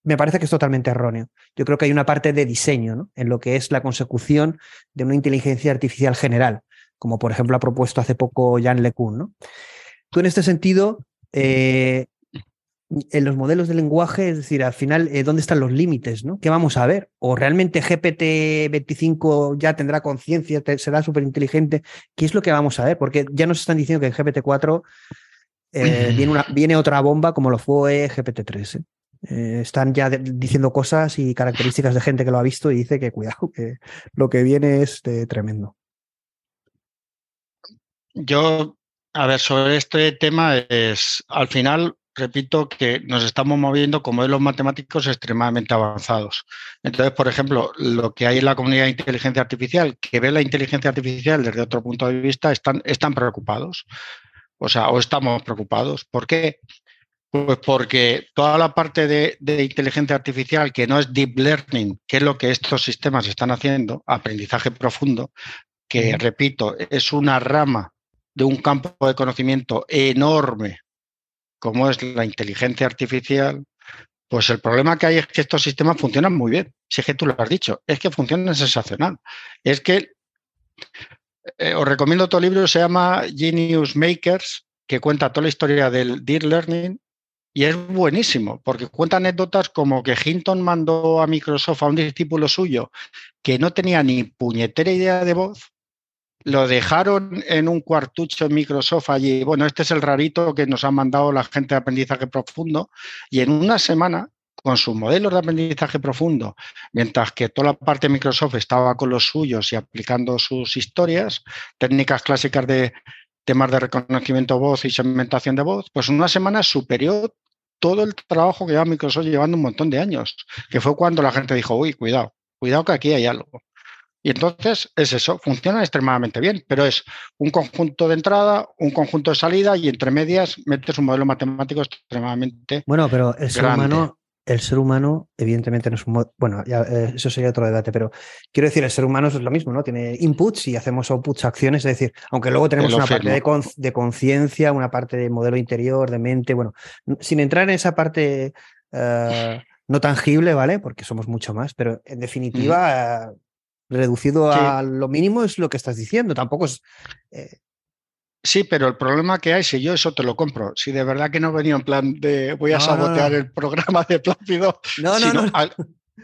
me parece que es totalmente erróneo. Yo creo que hay una parte de diseño ¿no? en lo que es la consecución de una inteligencia artificial general, como por ejemplo ha propuesto hace poco Jan LeCun. ¿no? Tú en este sentido, eh, en los modelos de lenguaje, es decir, al final, eh, ¿dónde están los límites? ¿no? ¿Qué vamos a ver? ¿O realmente GPT-25 ya tendrá conciencia, será súper inteligente? ¿Qué es lo que vamos a ver? Porque ya nos están diciendo que en GPT-4 eh, viene, una, viene otra bomba como lo fue GPT-3. Eh, están ya diciendo cosas y características de gente que lo ha visto y dice que cuidado, que lo que viene es tremendo. Yo, a ver, sobre este tema es, al final, repito que nos estamos moviendo con modelos matemáticos extremadamente avanzados. Entonces, por ejemplo, lo que hay en la comunidad de inteligencia artificial, que ve la inteligencia artificial desde otro punto de vista, están, están preocupados. O sea, o estamos preocupados. ¿Por qué? Pues porque toda la parte de, inteligencia artificial que no es deep learning, que es lo que estos sistemas están haciendo, aprendizaje profundo, que repito, es una rama de un campo de conocimiento enorme como es la inteligencia artificial, pues el problema que hay es que estos sistemas funcionan muy bien. Si es que tú lo has dicho, es que funcionan sensacional. Es que eh, os recomiendo otro libro, se llama Genius Makers, que cuenta toda la historia del deep learning y es buenísimo, porque cuenta anécdotas como que Hinton mandó a Microsoft a un discípulo suyo que no tenía ni puñetera idea de voz, lo dejaron en un cuartucho en Microsoft allí. Bueno, este es el rarito que nos ha mandado la gente de aprendizaje profundo. Y en una semana, con sus modelos de aprendizaje profundo, mientras que toda la parte de Microsoft estaba con los suyos y aplicando sus historias, técnicas clásicas de temas de reconocimiento de voz y segmentación de voz, pues en una semana superior todo el trabajo que lleva Microsoft llevando un montón de años, que fue cuando la gente dijo, uy, cuidado, cuidado que aquí hay algo. Y entonces es eso, funciona extremadamente bien, pero es un conjunto de entrada, un conjunto de salida y entre medias metes un modelo matemático extremadamente. Bueno, pero el ser humano el ser humano, evidentemente, no es un. Bueno, eh, eso sería otro debate, pero quiero decir, el ser humano es lo mismo, ¿no? Tiene inputs y hacemos outputs, acciones, es decir, aunque luego tenemos una parte de, conciencia, una parte de modelo interior, de mente, bueno, sin entrar en esa parte eh, no tangible, ¿vale? Porque somos mucho más, pero en definitiva. Eh, reducido a lo mínimo es lo que estás diciendo. Tampoco es. Sí, pero el problema que hay, si yo eso te lo compro, si de verdad que no venía en plan de voy a sabotear el programa de Plácido. No, no, no.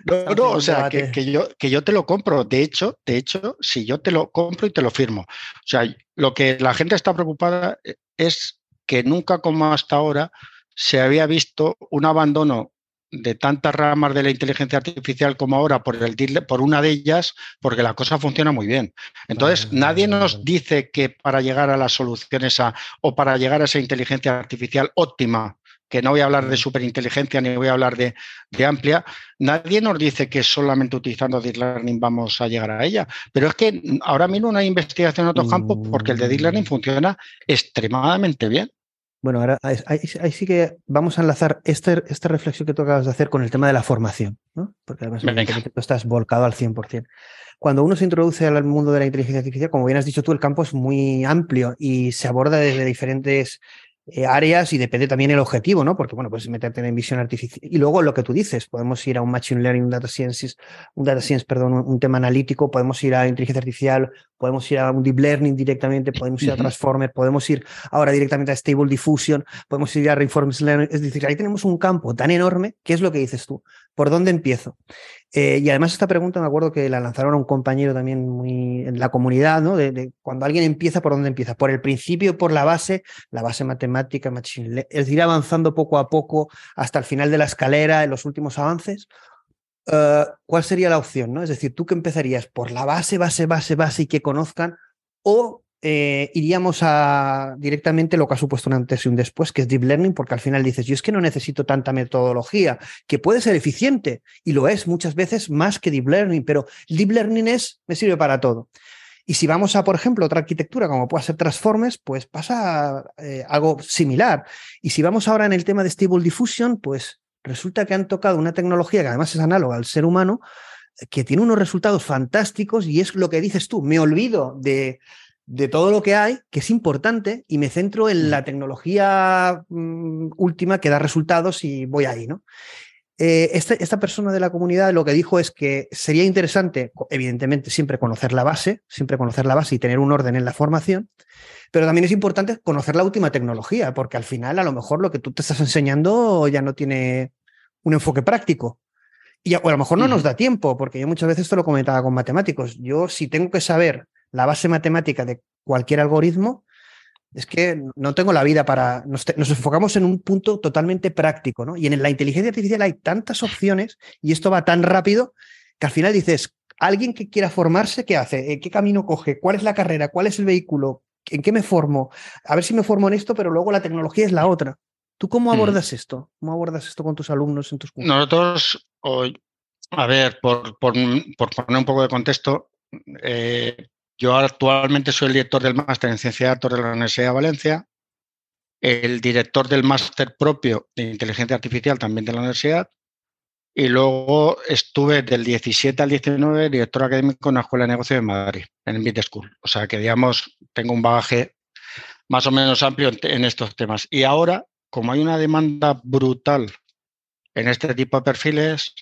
no, no, o sea, que, yo, que yo te lo compro. De hecho, de hecho, si yo te lo compro y te lo firmo. O sea, lo que la gente está preocupada eh, es que nunca como hasta ahora se había visto un abandono de tantas ramas de la inteligencia artificial como ahora por, el, por una de ellas, porque la cosa funciona muy bien. Entonces, nadie nos dice que para llegar a las soluciones o para llegar a esa inteligencia artificial óptima que no voy a hablar de superinteligencia ni voy a hablar de, amplia, nadie nos dice que solamente utilizando Deep Learning vamos a llegar a ella. Pero es que ahora mismo no hay investigación en otros campos porque el de Deep Learning mm. funciona extremadamente bien. Bueno, ahora ahí, sí que vamos a enlazar este, esta reflexión que tú acabas de hacer con el tema de la formación, ¿no? porque además tú estás volcado al 100%. Cuando uno se introduce al mundo de la inteligencia artificial, como bien has dicho tú, el campo es muy amplio y se aborda desde diferentes eh, áreas y depende también el objetivo, ¿no? Porque, bueno, pues meterte en visión artificial. Y luego lo que tú dices, podemos ir a un machine learning, un data science, un data science, perdón, un, tema analítico, podemos ir a inteligencia artificial, podemos ir a un deep learning directamente, podemos ir a transformer, podemos ir ahora directamente a stable diffusion, podemos ir a reinforcement learning. Es decir, ahí tenemos un campo tan enorme, ¿qué es lo que dices tú? ¿Por dónde empiezo? Eh, y además esta pregunta me acuerdo que la lanzaron a un compañero también muy en la comunidad, ¿no? De, cuando alguien empieza, ¿por dónde empieza? ¿Por el principio, por la base, la base matemática, machine es decir, avanzando poco a poco hasta el final de la escalera, en los últimos avances? Eh, ¿Cuál sería la opción? ¿no? Es decir, tú que empezarías por la base, base, base, base y que conozcan, o eh, iríamos a directamente lo que ha supuesto un antes y un después, que es Deep Learning, porque al final dices, yo es que no necesito tanta metodología, que puede ser eficiente, y lo es muchas veces más que Deep Learning, pero Deep Learning es, me sirve para todo. Y si vamos a, por ejemplo, otra arquitectura como puede ser Transformers, pues pasa eh, algo similar. Y si vamos ahora en el tema de Stable Diffusion, pues resulta que han tocado una tecnología que además es análoga al ser humano, que tiene unos resultados fantásticos y es lo que dices tú, me olvido de, de todo lo que hay, que es importante, y me centro en la tecnología mm, última que da resultados y voy ahí, ¿no? Eh, este, esta persona de la comunidad lo que dijo es que sería interesante, evidentemente, siempre conocer la base, siempre conocer la base y tener un orden en la formación, pero también es importante conocer la última tecnología, porque al final a lo mejor lo que tú te estás enseñando ya no tiene un enfoque práctico. Y a, o a lo mejor no nos da tiempo, porque yo muchas veces esto lo comentaba con matemáticos. Yo si tengo que saber la base matemática de cualquier algoritmo, es que no tengo la vida para... Nos, enfocamos en un punto totalmente práctico, ¿no? Y en la inteligencia artificial hay tantas opciones y esto va tan rápido que al final dices, alguien que quiera formarse, ¿qué hace? ¿Qué camino coge? ¿Cuál es la carrera? ¿Cuál es el vehículo? ¿En qué me formo? A ver si me formo en esto, pero luego la tecnología es la otra. ¿Tú cómo abordas esto? ¿Cómo abordas esto con tus alumnos en tus cursos? Nosotros, hoy, a ver, por, por, poner un poco de contexto, eh, yo actualmente soy el director del máster en Ciencia de Datos de la Universidad de Valencia, el director del máster propio de Inteligencia Artificial también de la universidad, y luego estuve del 17 al 19 director académico en la Escuela de Negocios de Madrid, en Bit School. O sea que, digamos, tengo un bagaje más o menos amplio en estos temas. Y ahora, como hay una demanda brutal en este tipo de perfiles,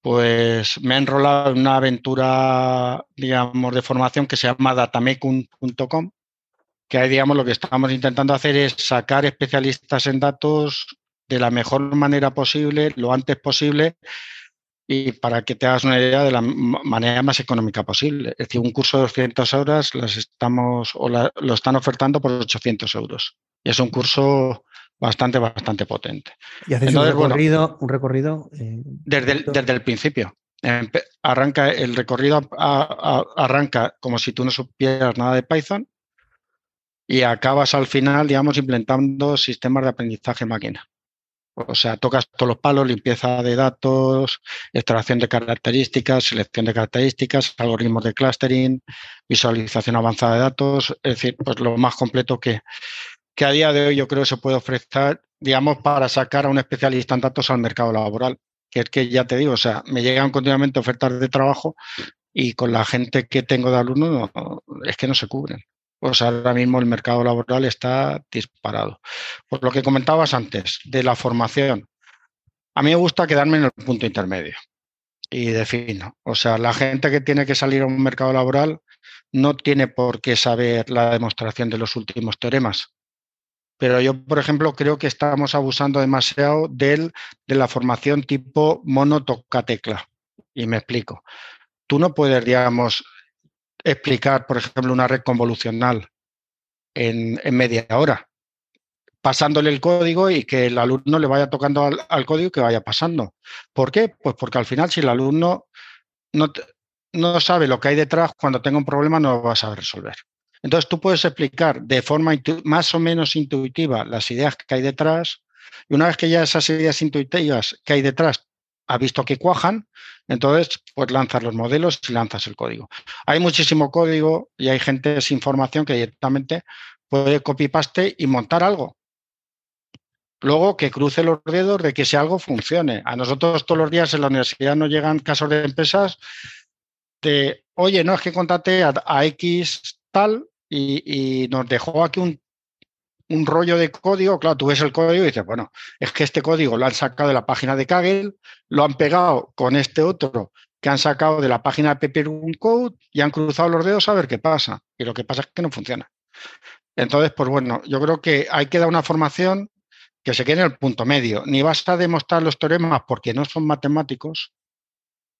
pues me he enrolado en una aventura, digamos, de formación que se llama datamecum.com, que ahí, digamos, lo que estamos intentando hacer es sacar especialistas en datos de la mejor manera posible, lo antes posible, y para que te hagas una idea de la manera más económica posible. Es decir, un curso de 200 horas las estamos, o lo están ofertando por 800 euros. Y es un curso bastante, bastante potente. Y haces un recorrido, un recorrido eh, desde, el, desde el principio. Arranca el recorrido arranca como si tú no supieras nada de Python y acabas al final, digamos, implementando sistemas de aprendizaje máquina. O sea, tocas todos los palos, limpieza de datos, extracción de características, selección de características, algoritmos de clustering, visualización avanzada de datos, es decir, pues lo más completo que, que a día de hoy yo creo que se puede ofrecer, digamos, para sacar a un especialista en datos al mercado laboral. Que es que ya te digo, o sea, me llegan continuamente ofertas de trabajo y con la gente que tengo de alumnos es que no se cubren. O sea, ahora mismo el mercado laboral está disparado. Por lo que comentabas antes, de la formación. A mí me gusta quedarme en el punto intermedio y defino. O sea, la gente que tiene que salir a un mercado laboral no tiene por qué saber la demostración de los últimos teoremas. Pero yo, por ejemplo, creo que estamos abusando demasiado del, de la formación tipo mono toca tecla. Y me explico. Tú no puedes, digamos, explicar, por ejemplo, una red convolucional en, media hora, pasándole el código y que el alumno le vaya tocando al, código y que vaya pasando. ¿Por qué? Pues porque al final, si el alumno no, no sabe lo que hay detrás, cuando tenga un problema no lo va a saber resolver. Entonces tú puedes explicar de forma más o menos intuitiva las ideas que hay detrás, Y una vez que ya esas ideas intuitivas que hay detrás ha visto que cuajan, entonces pues lanzas los modelos y lanzas el código. Hay muchísimo código y hay gente sin formación que directamente puede copy-paste y montar algo. Luego que cruce los dedos de que ese algo funcione. A nosotros todos los días en la universidad nos llegan casos de empresas de, oye, no es que contate a, X tal y, nos dejó aquí un, un, rollo de código. Claro, tú ves el código y dices, bueno, es que este código lo han sacado de la página de Kaggle, lo han pegado con este otro que han sacado de la página de Paper Code y han cruzado los dedos a ver qué pasa. Y lo que pasa es que no funciona. Entonces, pues bueno, yo creo que hay que dar una formación que se quede en el punto medio. Ni basta demostrar los teoremas porque no son matemáticos,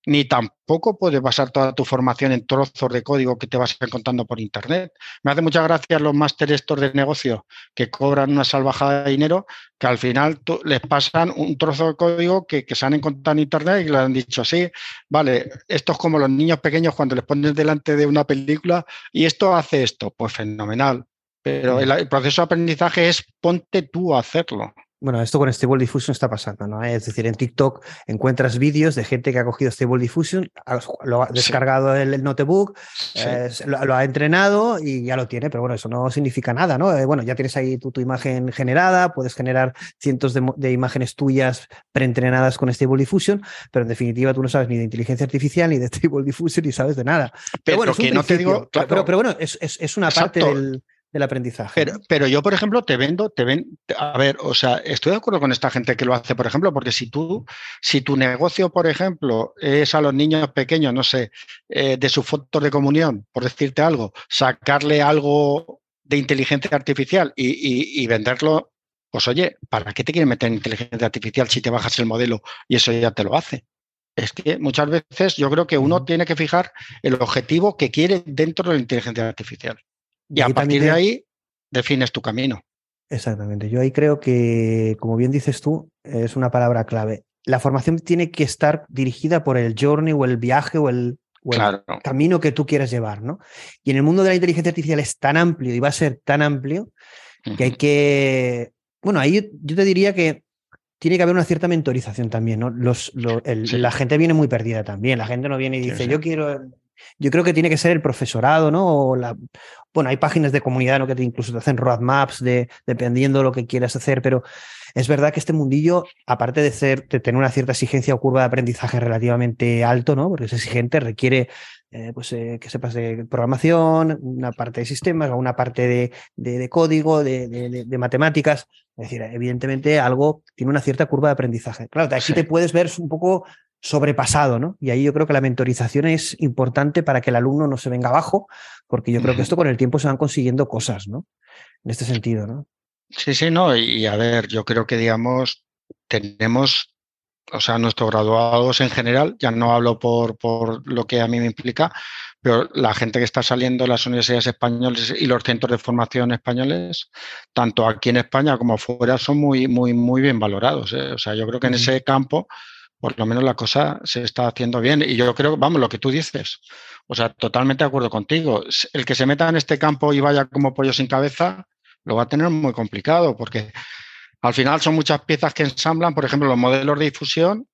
ni tampoco puedes basar toda tu formación en trozos de código que te vas encontrando por internet. Me hace mucha gracia los másteres estos de negocio que cobran una salvajada de dinero, que al final les pasan un trozo de código que, se han encontrado en internet y le han dicho, sí, vale, esto es como los niños pequeños cuando les pones delante de una película y esto hace esto, pues fenomenal. Pero el, proceso de aprendizaje es ponte tú a hacerlo. Bueno, esto con Stable Diffusion está pasando, ¿no? Es decir, en TikTok encuentras vídeos de gente que ha cogido Stable Diffusion, lo ha descargado el, notebook, lo, ha entrenado y ya lo tiene, pero bueno, eso no significa nada, ¿no? Eh, bueno, ya tienes ahí tu, imagen generada, puedes generar cientos de, imágenes tuyas preentrenadas con Stable Diffusion, pero en definitiva tú no sabes ni de inteligencia artificial, ni de Stable Diffusion, ni sabes de nada. Pero, bueno, que no te digo, pero, bueno, es, una parte del del aprendizaje. Pero, pero, yo, por ejemplo, te vendo, te ven, a ver, o sea, estoy de acuerdo con esta gente que lo hace, por ejemplo, porque si tú, si tu negocio, por ejemplo, es a los niños pequeños, no sé, eh, de sus fotos de comunión, por decirte algo, sacarle algo de inteligencia artificial y, venderlo, pues oye, ¿para qué te quieren meter en inteligencia artificial si te bajas el modelo y eso ya te lo hace? Es que muchas veces yo creo que uno tiene que fijar el objetivo que quiere dentro de la inteligencia artificial. Y, a partir de ahí defines tu camino. Exactamente. Yo ahí creo que, como bien dices tú, es una palabra clave. La formación tiene que estar dirigida por el journey o el viaje o el, camino que tú quieras llevar, ¿no? Y en el mundo de la inteligencia artificial es tan amplio y va a ser tan amplio que hay que. Bueno, ahí yo te diría que tiene que haber una cierta mentorización también, ¿no? Los, La gente viene muy perdida también. La gente no viene y dice, yo quiero yo creo que tiene que ser el profesorado, ¿no? O la, bueno, hay páginas de comunidad ¿no? que te, incluso te hacen roadmaps de, dependiendo de lo que quieras hacer, pero es verdad que este mundillo, aparte de, ser, de tener una cierta exigencia o curva de aprendizaje relativamente alto, ¿no? Porque es exigente, requiere eh, pues, eh, que sepas de programación, una parte de sistemas, una parte de, de, código, de, matemáticas. Es decir, evidentemente algo tiene una cierta curva de aprendizaje. Claro, aquí te puedes ver un poco sobrepasado, ¿no? Y ahí yo creo que la mentorización es importante para que el alumno no se venga abajo, porque yo creo que esto con el tiempo se van consiguiendo cosas, ¿no? En este sentido, ¿no? Sí, sí, no, y a ver, yo creo que, digamos, tenemos, o sea, nuestros graduados en general, ya no hablo por, por lo que a mí me implica, pero la gente que está saliendo de las universidades españolas y los centros de formación españoles, tanto aquí en España como afuera, son muy, muy, muy bien valorados. ¿eh? O sea, yo creo que en ese campo por lo menos la cosa se está haciendo bien. Y yo creo, vamos, lo que tú dices, o sea, totalmente de acuerdo contigo. El que se meta en este campo y vaya como pollo sin cabeza, lo va a tener muy complicado, porque al final son muchas piezas que ensamblan, por ejemplo, los modelos de difusión.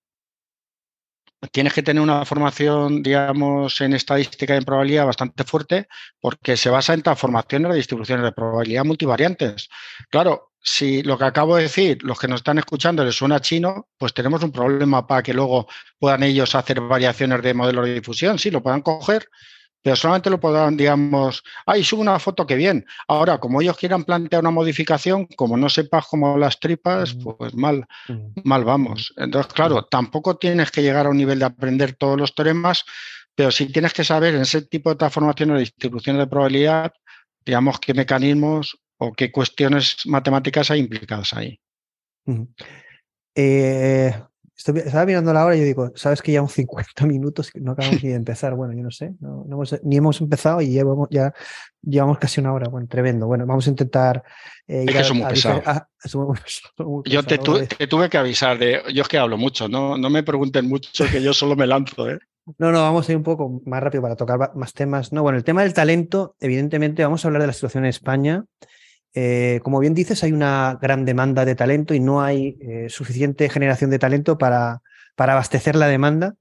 Tienes que tener una formación, digamos, en estadística y en probabilidad bastante fuerte, porque se basa en transformaciones de distribuciones de probabilidad multivariantes. Claro, si lo que acabo de decir, los que nos están escuchando les suena chino, pues tenemos un problema para que luego puedan ellos hacer variaciones de modelo de difusión. Sí, lo puedan coger, pero solamente lo podrán, digamos, ay, subo una foto, que bien. Ahora, como ellos quieran plantear una modificación, como no sepas cómo las tripas, pues mal, mal vamos. Entonces, claro, tampoco tienes que llegar a un nivel de aprender todos los teoremas, pero sí tienes que saber en ese tipo de transformaciones de distribuciones de probabilidad, digamos, qué mecanismos o qué cuestiones matemáticas hay implicadas ahí. Eh, estaba mirando la hora y yo digo, sabes que ya un 50 minutos no acabamos ni de empezar. Bueno, yo no sé, ni hemos empezado y llevamos, ya llevamos casi una hora. Bueno, tremendo. Bueno, vamos a intentar. Eh, es que muy pesado. yo te, tuve que avisar de. Yo es que hablo mucho, no, no me pregunten mucho, que yo solo me lanzo. ¿eh? No, no, vamos a ir un poco más rápido para tocar más temas. No, bueno, el tema del talento, evidentemente, vamos a hablar de la situación en España eh, como bien dices, hay una gran demanda de talento y no hay eh, suficiente generación de talento para, para abastecer la demanda.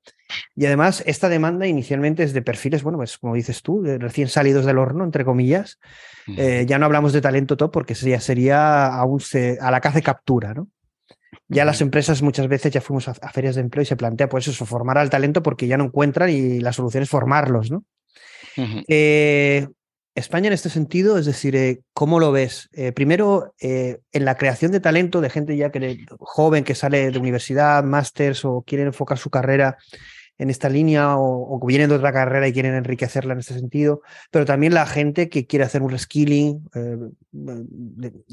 Y además, esta demanda inicialmente es de perfiles, bueno, pues como dices tú, recién salidos del horno, entre comillas. Eh, ya no hablamos de talento top porque ya sería a, a la caza de captura, ¿no? Ya las empresas muchas veces ya fuimos a, ferias de empleo y se plantea pues eso, formar al talento porque ya no encuentran y la solución es formarlos, ¿no? España en este sentido, es decir, eh, ¿cómo lo ves? Eh, primero, eh, en la creación de talento de gente ya que, joven que sale de universidad, másters o quiere enfocar su carrera en esta línea o, o, vienen de otra carrera y quieren enriquecerla en este sentido, pero también la gente que quiere hacer un reskilling,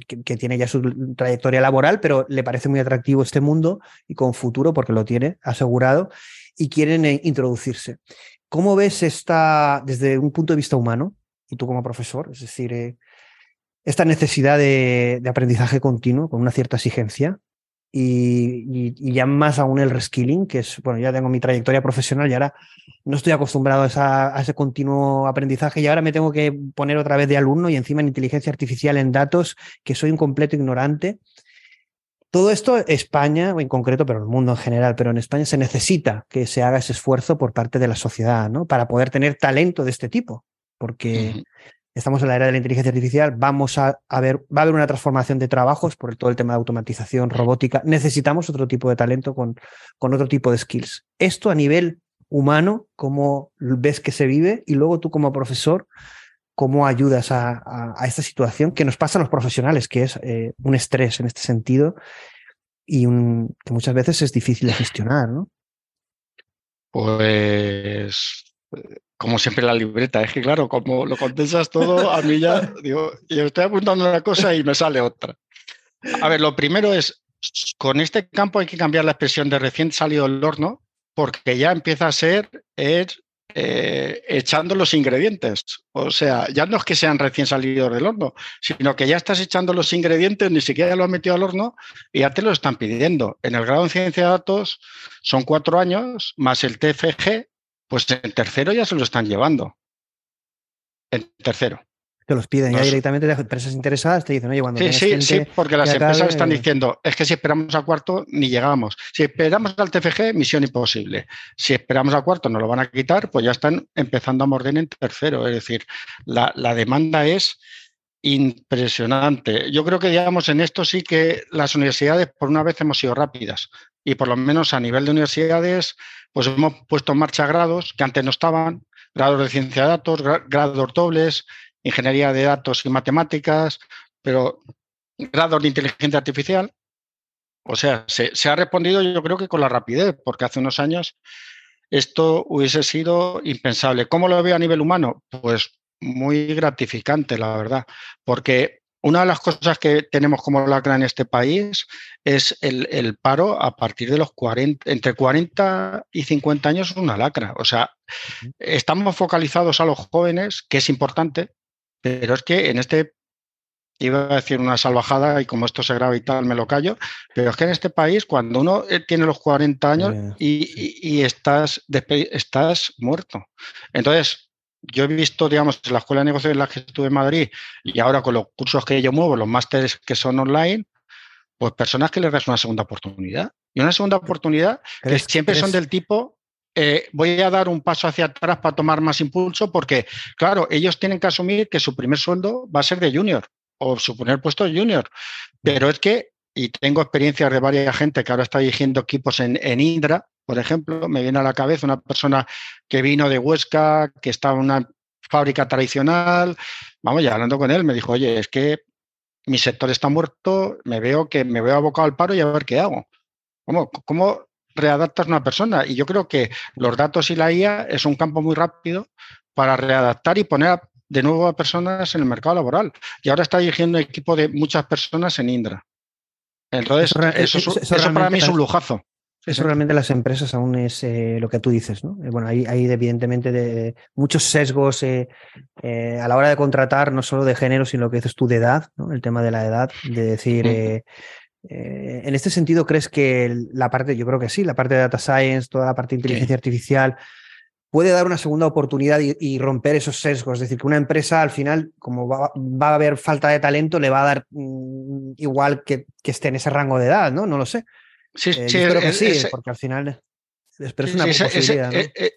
que, que, tiene ya su trayectoria laboral, pero le parece muy atractivo este mundo y con futuro porque lo tiene asegurado y quieren introducirse. ¿Cómo ves esta desde un punto de vista humano? Y tú como profesor, es decir, eh, esta necesidad de, aprendizaje continuo con una cierta exigencia y, ya más aún el reskilling, que es, bueno, ya tengo mi trayectoria profesional y ahora no estoy acostumbrado a, ese continuo aprendizaje y ahora me tengo que poner otra vez de alumno y encima en inteligencia artificial, en datos, que soy un completo ignorante. Todo esto, España, en concreto, pero el mundo en general, pero en España se necesita que se haga ese esfuerzo por parte de la sociedad, ¿no? Para poder tener talento de este tipo porque estamos en la era de la inteligencia artificial, vamos a, ver, va a haber una transformación de trabajos por todo el tema de automatización, robótica. Necesitamos otro tipo de talento con, con otro tipo de skills. Esto a nivel humano, cómo ves que se vive y luego tú como profesor, cómo ayudas a, esta situación que nos pasa a los profesionales, que es eh, un estrés en este sentido y un, que muchas veces es difícil de gestionar, ¿no? Pues como siempre la libreta, es que claro, como lo contestas todo, a mí ya digo, yo estoy apuntando una cosa y me sale otra. A ver, lo primero es, con este campo hay que cambiar la expresión de recién salido del horno, porque ya empieza a ser eh, echando los ingredientes. O sea, ya no es que sean recién salidos del horno, sino que ya estás echando los ingredientes, ni siquiera lo has metido al horno y ya te lo están pidiendo. En el grado en ciencia de datos son cuatro años, más el TFG, pues en tercero ya se lo están llevando. En tercero. Te los piden ya directamente de empresas interesadas, te dicen, oye, cuando. Sí, sí, sí, porque las empresas están diciendo, es que si esperamos a cuarto, ni llegamos. Si esperamos al TFG, misión imposible. Si esperamos a cuarto, nos lo van a quitar, pues ya están empezando a morder en tercero. Es decir, la, la demanda es impresionante. Yo creo que, digamos, en esto sí que las universidades, por una vez, hemos sido rápidas y por lo menos a nivel de universidades, pues hemos puesto en marcha grados que antes no estaban, grados de ciencia de datos, grados dobles, ingeniería de datos y matemáticas, pero grados de inteligencia artificial. O sea, se, ha respondido yo creo que con la rapidez, porque hace unos años esto hubiese sido impensable. ¿Cómo lo veo a nivel humano? Pues muy gratificante, la verdad, porque una de las cosas que tenemos como lacra en este país es el, paro a partir de los 40, entre 40 y 50 años es una lacra. O sea, estamos focalizados a los jóvenes, que es importante, pero es que en este, iba a decir una salvajada y como esto se graba y tal, me lo callo, pero es que en este país, cuando uno eh, tiene los 40 años y, estás, estás muerto. Entonces, yo he visto, digamos, en la escuela de negocios en la que estuve en Madrid y ahora con los cursos que yo muevo, los másteres que son online, pues personas que les das una segunda oportunidad. Y una segunda oportunidad que siempre son del tipo, eh, voy a dar un paso hacia atrás para tomar más impulso porque, claro, ellos tienen que asumir que su primer sueldo va a ser de junior o su primer puesto de junior. Pero es que, y tengo experiencias de varias gente que ahora está dirigiendo equipos en, Indra, por ejemplo, me viene a la cabeza una persona que vino de Huesca, que estaba en una fábrica tradicional. Vamos, ya hablando con él, me dijo, oye, es que mi sector está muerto, me veo que me veo abocado al paro y a ver qué hago. ¿Cómo, cómo readaptas una persona? Y yo creo que los datos y la IA es un campo muy rápido para readaptar y poner de nuevo a personas en el mercado laboral. Y ahora está dirigiendo un equipo de muchas personas en Indra. Entonces, eso, eso para mí es un lujazo. Eso realmente las empresas aún es eh, lo que tú dices, ¿no? Eh, bueno, hay, hay evidentemente de, muchos sesgos eh, a la hora de contratar, no solo de género, sino lo que dices tú de edad, ¿no? El tema de la edad, de decir, en este sentido, ¿crees que la parte, yo creo que sí, la parte de data science, toda la parte de inteligencia artificial, puede dar una segunda oportunidad y, romper esos sesgos. Es decir, que una empresa al final, como va, a haber falta de talento, le va a dar mm, igual que, esté en ese rango de edad, ¿no? No lo sé. Sí, eh, sí, espero que sí, porque al final es, una posibilidad,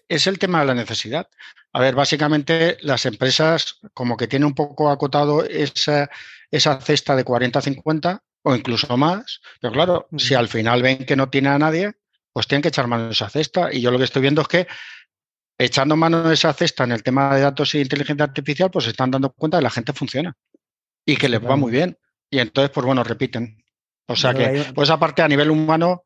es, el tema de la necesidad. A ver, básicamente las empresas como que tienen un poco acotado esa, esa cesta de 40-50 o incluso más, pero claro, si al final ven que no tiene a nadie, pues tienen que echar mano de esa cesta. Y yo lo que estoy viendo es que echando mano de esa cesta en el tema de datos e inteligencia artificial, pues se están dando cuenta de que la gente funciona y que les va muy bien. Y entonces, pues bueno, repiten. O sea que, pues aparte a nivel humano,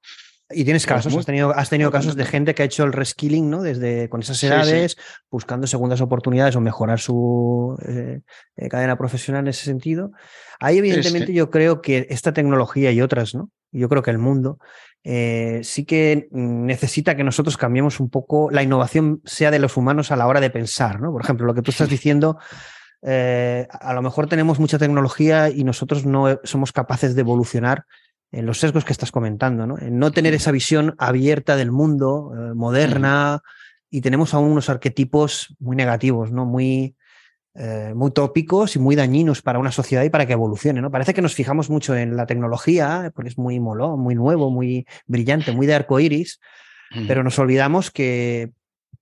y tienes pues casos, has tenido, has tenido casos de gente que ha hecho el reskilling, ¿no? Desde con esas edades, buscando segundas oportunidades o mejorar su eh, eh, cadena profesional en ese sentido. Ahí, evidentemente, yo creo que esta tecnología y otras, ¿no? Yo creo que el mundo eh, sí que necesita que nosotros cambiemos un poco, la innovación sea de los humanos a la hora de pensar, ¿no? Por ejemplo, lo que tú estás diciendo. a lo mejor tenemos mucha tecnología y nosotros no somos capaces de evolucionar en los sesgos que estás comentando, ¿no? En no tener esa visión abierta del mundo, eh, moderna, y tenemos aún unos arquetipos muy negativos, ¿no? Muy, eh, muy tópicos y muy dañinos para una sociedad y para que evolucione, ¿no? Parece que nos fijamos mucho en la tecnología, porque es muy molón, muy nuevo, muy brillante, muy de arco iris, pero nos olvidamos que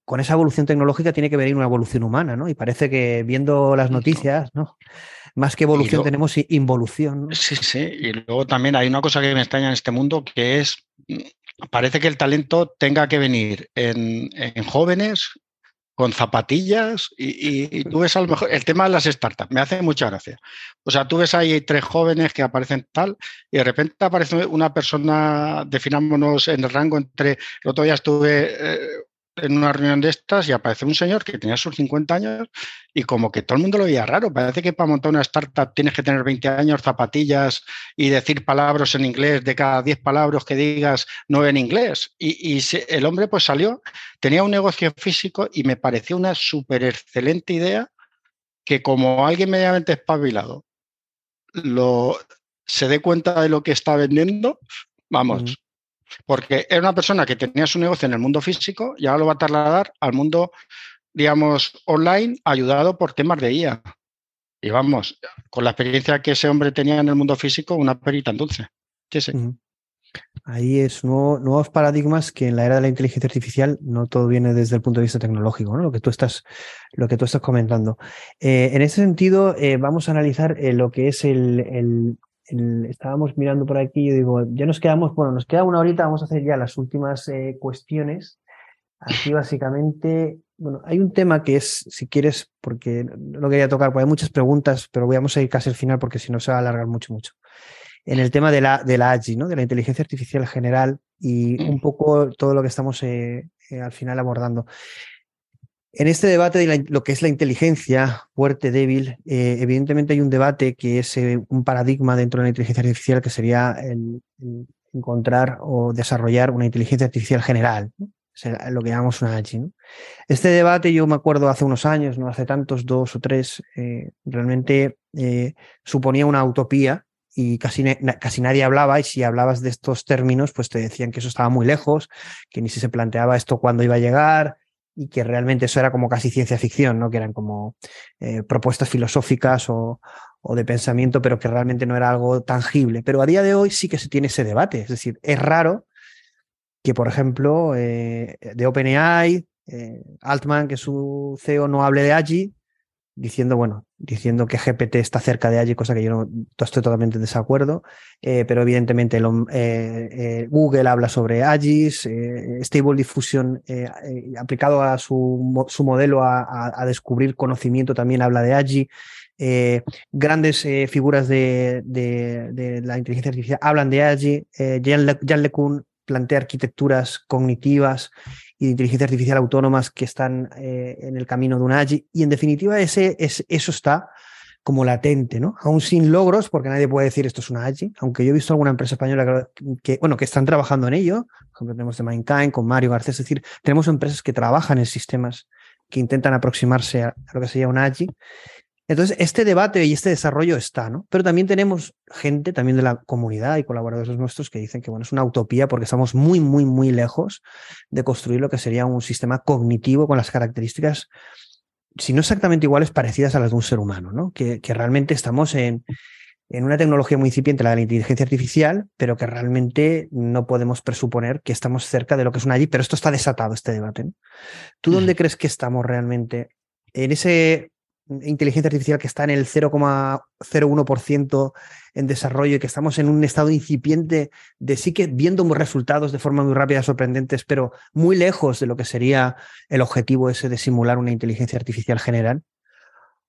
con esa evolución tecnológica tiene que venir una evolución humana, ¿no? Y parece que viendo las noticias, ¿no? Más que evolución tenemos involución. Sí, sí. Y luego también hay una cosa que me extraña en este mundo que es, mm, parece que el talento tenga que venir en, jóvenes con zapatillas y, tú ves a lo mejor el tema de las startups, me hace mucha gracia. O sea, tú ves ahí tres jóvenes que aparecen tal y de repente aparece una persona, definámonos en el rango entre, el otro día estuve eh, en una reunión de estas y aparece un señor que tenía sus 50 años y como que todo el mundo lo veía raro. Parece que para montar una startup tienes que tener 20 años, zapatillas y decir palabras en inglés. De cada 10 palabras que digas, no en inglés. Y, el hombre pues salió, tenía un negocio físico y me pareció una súper excelente idea que como alguien medianamente espabilado lo, se dé cuenta de lo que está vendiendo, vamos, porque era una persona que tenía su negocio en el mundo físico y ahora lo va a trasladar al mundo, digamos, online, ayudado por temas de IA. Y vamos, con la experiencia que ese hombre tenía en el mundo físico, una perita entonces. Sí, Ahí es nuevos paradigmas que en la era de la inteligencia artificial no todo viene desde el punto de vista tecnológico, ¿no? lo, que tú estás, lo que tú estás comentando. Eh, en ese sentido, eh, vamos a analizar eh, lo que es el, estábamos mirando por aquí y digo, ya nos quedamos, bueno, nos queda una horita, vamos a hacer ya las últimas eh, cuestiones. Aquí básicamente, bueno, hay un tema que es, si quieres, porque no quería tocar, porque hay muchas preguntas, pero vamos a ir casi al final porque si no se va a alargar mucho, mucho. En el tema de la, de la AGI, ¿no? de la inteligencia artificial general y un poco todo lo que estamos eh, eh, al final abordando. En este debate de lo que es la inteligencia fuerte, débil, eh, evidentemente hay un debate que es eh, un paradigma dentro de la inteligencia artificial que sería encontrar o desarrollar una inteligencia artificial general, lo que llamamos una AGI. Este debate yo me acuerdo hace unos años, no hace tantos, dos o tres, eh, realmente suponía una utopía y casi, casi nadie hablaba y si hablabas de estos términos, pues te decían que eso estaba muy lejos, que ni si se planteaba esto cuándo iba a llegar, y que realmente eso era como casi ciencia ficción, ¿no? que eran como eh, propuestas filosóficas o, de pensamiento, pero que realmente no era algo tangible. Pero a día de hoy sí que se tiene ese debate. Es decir, es raro que, por ejemplo, eh, de OpenAI, eh, Altman, que su CEO, no hable de allí, diciendo, bueno, diciendo que GPT está cerca de allí, cosa que yo no estoy totalmente en desacuerdo, eh, pero evidentemente eh, eh, Google habla sobre AGIS, Stable Diffusion aplicado a su, su modelo a, descubrir conocimiento también habla de AGI. grandes figuras de, de, la inteligencia artificial hablan de AGI. Jan, Jan LeCun plantea arquitecturas cognitivas y de inteligencia artificial autónomas que están eh, en el camino de un AGI. Y en definitiva, ese, es, eso está como latente, ¿no? Aún sin logros, porque nadie puede decir esto es una AGI, aunque yo he visto alguna empresa española que, bueno, que están trabajando en ello, por ejemplo, tenemos de Mindkind con Mario Garcés, es decir, tenemos empresas que trabajan en sistemas que intentan aproximarse a, lo que sería una AGI, Entonces, este debate y este desarrollo está, ¿no? Pero también tenemos gente, también de la comunidad y colaboradores nuestros que dicen que, bueno, es una utopía porque estamos muy, muy, muy lejos de construir lo que sería un sistema cognitivo con las características, si no exactamente iguales, parecidas a las de un ser humano, ¿no? Que, que realmente estamos en, en una tecnología muy incipiente, la de la inteligencia artificial, pero que realmente no podemos presuponer que estamos cerca de lo que es una allí, pero esto está desatado, este debate. ¿no? ¿Tú dónde crees que estamos realmente? En ese inteligencia artificial que está en el 0,01% en desarrollo y que estamos en un estado incipiente de sí que viendo resultados de forma muy rápida, sorprendentes, pero muy lejos de lo que sería el objetivo ese de simular una inteligencia artificial general?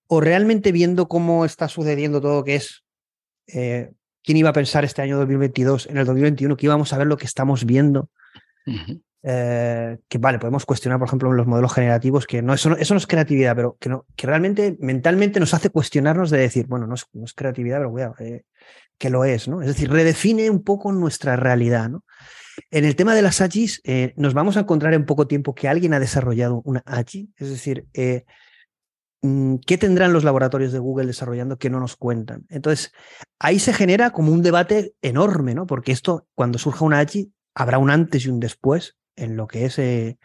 ¿O realmente viendo cómo está sucediendo todo, que es eh, ¿quién iba a pensar este año 2022, en el 2021, que íbamos a ver lo que estamos viendo? Eh, que vale, podemos cuestionar, por ejemplo, los modelos generativos, que no, eso, no, eso no es creatividad, pero que, no, que realmente mentalmente nos hace cuestionarnos de decir, bueno, no es, no es creatividad, pero cuidado, eh, que lo es, ¿no? Es decir, redefine un poco nuestra realidad, ¿no? En el tema de las AGIs, nos vamos a encontrar en poco tiempo que alguien ha desarrollado una AGI, es decir, Mm, ¿qué tendrán los laboratorios de Google desarrollando que no nos cuentan? Entonces, ahí se genera como un debate enorme, ¿no? Porque esto, cuando surja una AGI, habrá un antes y un después en lo que es eh,